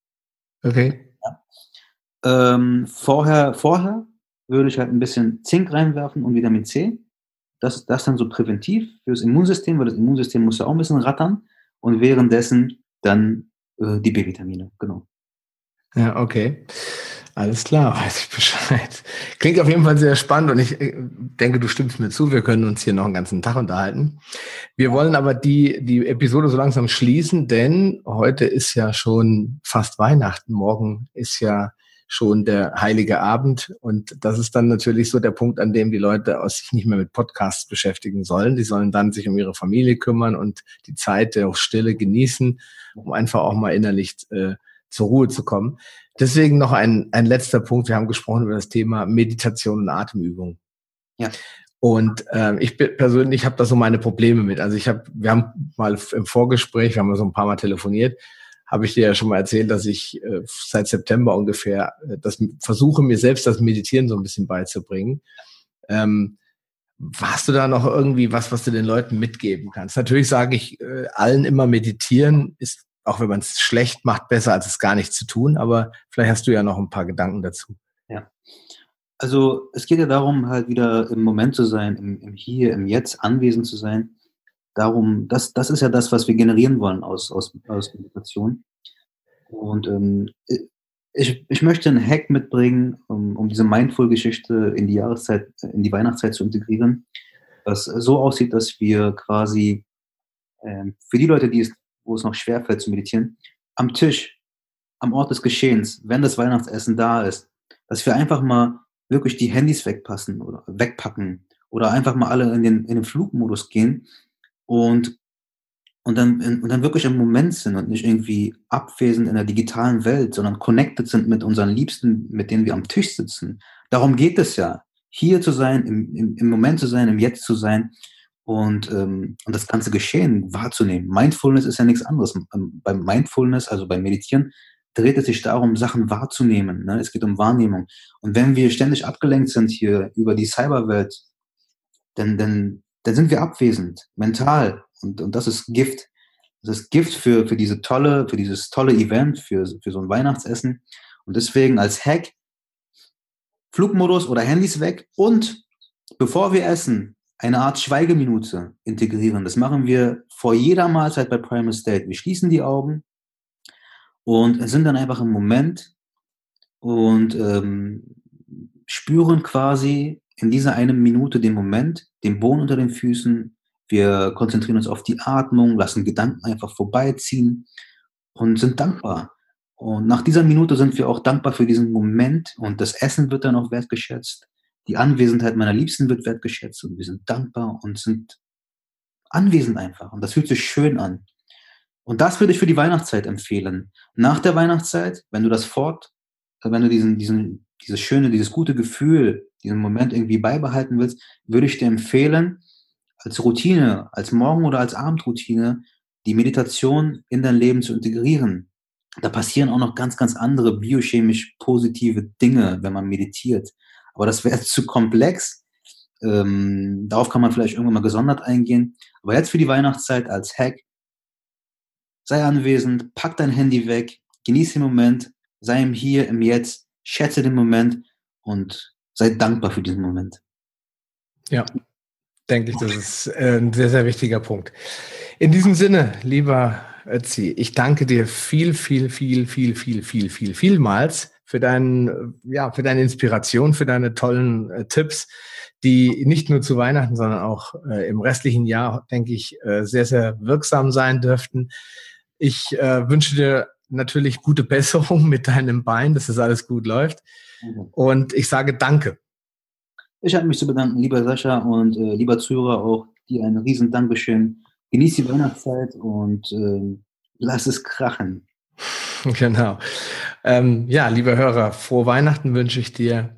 Okay. Ja. Ähm, vorher, vorher würde ich halt ein bisschen Zink reinwerfen und Vitamin C. Das, das dann so präventiv fürs Immunsystem, weil das Immunsystem muss ja auch ein bisschen rattern. Und währenddessen dann äh, die B-Vitamine, genau. Ja, okay. Alles klar, weiß ich Bescheid. Klingt auf jeden Fall sehr spannend und ich äh, denke, du stimmst mir zu. Wir können uns hier noch einen ganzen Tag unterhalten. Wir wollen aber die, die Episode so langsam schließen, denn heute ist ja schon fast Weihnachten. Morgen ist ja schon der heilige Abend und das ist dann natürlich so der Punkt, an dem die Leute aus sich nicht mehr mit Podcasts beschäftigen sollen. Die sollen dann sich um ihre Familie kümmern und die Zeit der Stille genießen, um einfach auch mal innerlich äh, zur Ruhe zu kommen. Deswegen noch ein, ein letzter Punkt. Wir haben gesprochen über das Thema Meditation und Atemübung. Ja. Und äh, ich persönlich habe da so meine Probleme mit. Also ich habe, wir haben mal im Vorgespräch, wir haben so ein paar Mal telefoniert, habe ich dir ja schon mal erzählt, dass ich äh, seit September ungefähr äh, das versuche, mir selbst das Meditieren so ein bisschen beizubringen. Ähm, Hast du da noch irgendwie was, was du den Leuten mitgeben kannst? Natürlich sage ich äh, allen immer, meditieren ist auch wenn man es schlecht macht, besser als es gar nicht zu tun. Aber vielleicht hast du ja noch ein paar Gedanken dazu. Ja. Also es geht ja darum, halt wieder im Moment zu sein, im, im Hier, im Jetzt anwesend zu sein. Darum, das, das ist ja das, was wir generieren wollen aus, aus, aus Meditation. Und ähm, ich, ich möchte einen Hack mitbringen, um, um diese Mindful-Geschichte in die Jahreszeit, in die Weihnachtszeit zu integrieren, was so aussieht, dass wir quasi ähm, für die Leute, die es, wo es noch schwerfällt zu meditieren, am Tisch, am Ort des Geschehens, wenn das Weihnachtsessen da ist, dass wir einfach mal wirklich die Handys wegpassen oder wegpacken oder einfach mal alle in den, in den Flugmodus gehen und und dann, und dann wirklich im Moment sind und nicht irgendwie abwesend in der digitalen Welt, sondern connected sind mit unseren Liebsten, mit denen wir am Tisch sitzen. Darum geht es ja. Hier zu sein, im, im, im Moment zu sein, im Jetzt zu sein und, ähm, und das ganze Geschehen wahrzunehmen. Mindfulness ist ja nichts anderes. Ähm, beim Mindfulness, also beim Meditieren, dreht es sich darum, Sachen wahrzunehmen. Ne? Es geht um Wahrnehmung. Und wenn wir ständig abgelenkt sind hier über die Cyberwelt, dann, dann, dann sind wir abwesend, mental, und, und das ist Gift. Das ist Gift für, für diese tolle, für dieses tolle Event, für, für so ein Weihnachtsessen. Und deswegen als Hack Flugmodus oder Handys weg und bevor wir essen, eine Art Schweigeminute integrieren. Das machen wir vor jeder Mahlzeit bei Primal State. Wir schließen die Augen und sind dann einfach im Moment und ähm, spüren quasi in dieser einen Minute den Moment, den Boden unter den Füßen, wir konzentrieren uns auf die Atmung, lassen Gedanken einfach vorbeiziehen und sind dankbar. Und nach dieser Minute sind wir auch dankbar für diesen Moment und das Essen wird dann auch wertgeschätzt. Die Anwesenheit meiner Liebsten wird wertgeschätzt und wir sind dankbar und sind anwesend einfach. Und das fühlt sich schön an. Und das würde ich für die Weihnachtszeit empfehlen. Nach der Weihnachtszeit, wenn du das fort, wenn du diesen, diesen, dieses schöne, dieses gute Gefühl, diesen Moment irgendwie beibehalten willst, würde ich dir empfehlen, als Routine, als Morgen- oder als Abendroutine die Meditation in dein Leben zu integrieren. Da passieren auch noch ganz, ganz andere biochemisch positive Dinge, wenn man meditiert. Aber das wäre zu komplex. Ähm, darauf kann man vielleicht irgendwann mal gesondert eingehen. Aber jetzt für die Weihnachtszeit als Hack, sei anwesend, pack dein Handy weg, genieße den Moment, sei im Hier, im Jetzt, schätze den Moment und sei dankbar für diesen Moment. Ja, denke ich, das ist äh, ein sehr, sehr wichtiger Punkt. In diesem Sinne, lieber Ötzi, ich danke dir viel, viel, viel, viel, viel, viel, viel, vielmals für deinen, ja, für deine Inspiration, für deine tollen äh, Tipps, die nicht nur zu Weihnachten, sondern auch äh, im restlichen Jahr, denke ich, äh, sehr, sehr wirksam sein dürften. Ich äh, wünsche dir natürlich gute Besserung mit deinem Bein, dass das alles gut läuft. Und ich sage Danke. Ich habe mich zu bedanken, lieber Sascha und äh, lieber Zuhörer auch dir ein riesen Dankeschön. Genieß die Weihnachtszeit und äh, lass es krachen. Genau. Ähm, ja, liebe Hörer, frohe Weihnachten wünsche ich dir.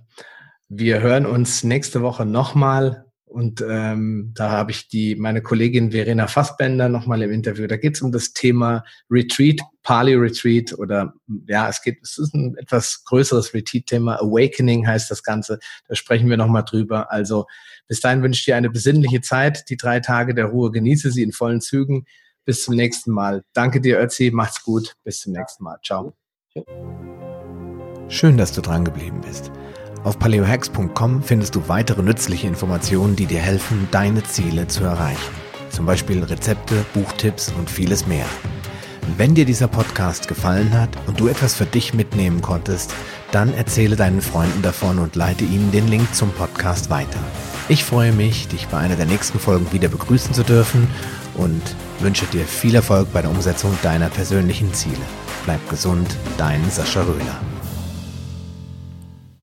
Wir hören uns nächste Woche nochmal und ähm, da habe ich die meine Kollegin Verena Fassbender nochmal im Interview. Da geht es um das Thema Retreat, Pali Retreat oder ja, es geht, es ist ein etwas größeres Retreat-Thema. Awakening heißt das Ganze. Da sprechen wir nochmal drüber. Also bis dahin wünsche ich dir eine besinnliche Zeit. Die drei Tage der Ruhe genieße sie in vollen Zügen. Bis zum nächsten Mal. Danke dir, Ötzi. Macht's gut. Bis zum nächsten Mal. Ciao. Schön, dass du dran geblieben bist. Auf paleohacks.com findest du weitere nützliche Informationen, die dir helfen, deine Ziele zu erreichen. Zum Beispiel Rezepte, Buchtipps und vieles mehr. Wenn dir dieser Podcast gefallen hat und du etwas für dich mitnehmen konntest, dann erzähle deinen Freunden davon und leite ihnen den Link zum Podcast weiter. Ich freue mich, dich bei einer der nächsten Folgen wieder begrüßen zu dürfen und wünsche dir viel Erfolg bei der Umsetzung deiner persönlichen Ziele. Bleib gesund, dein Sascha Röhler.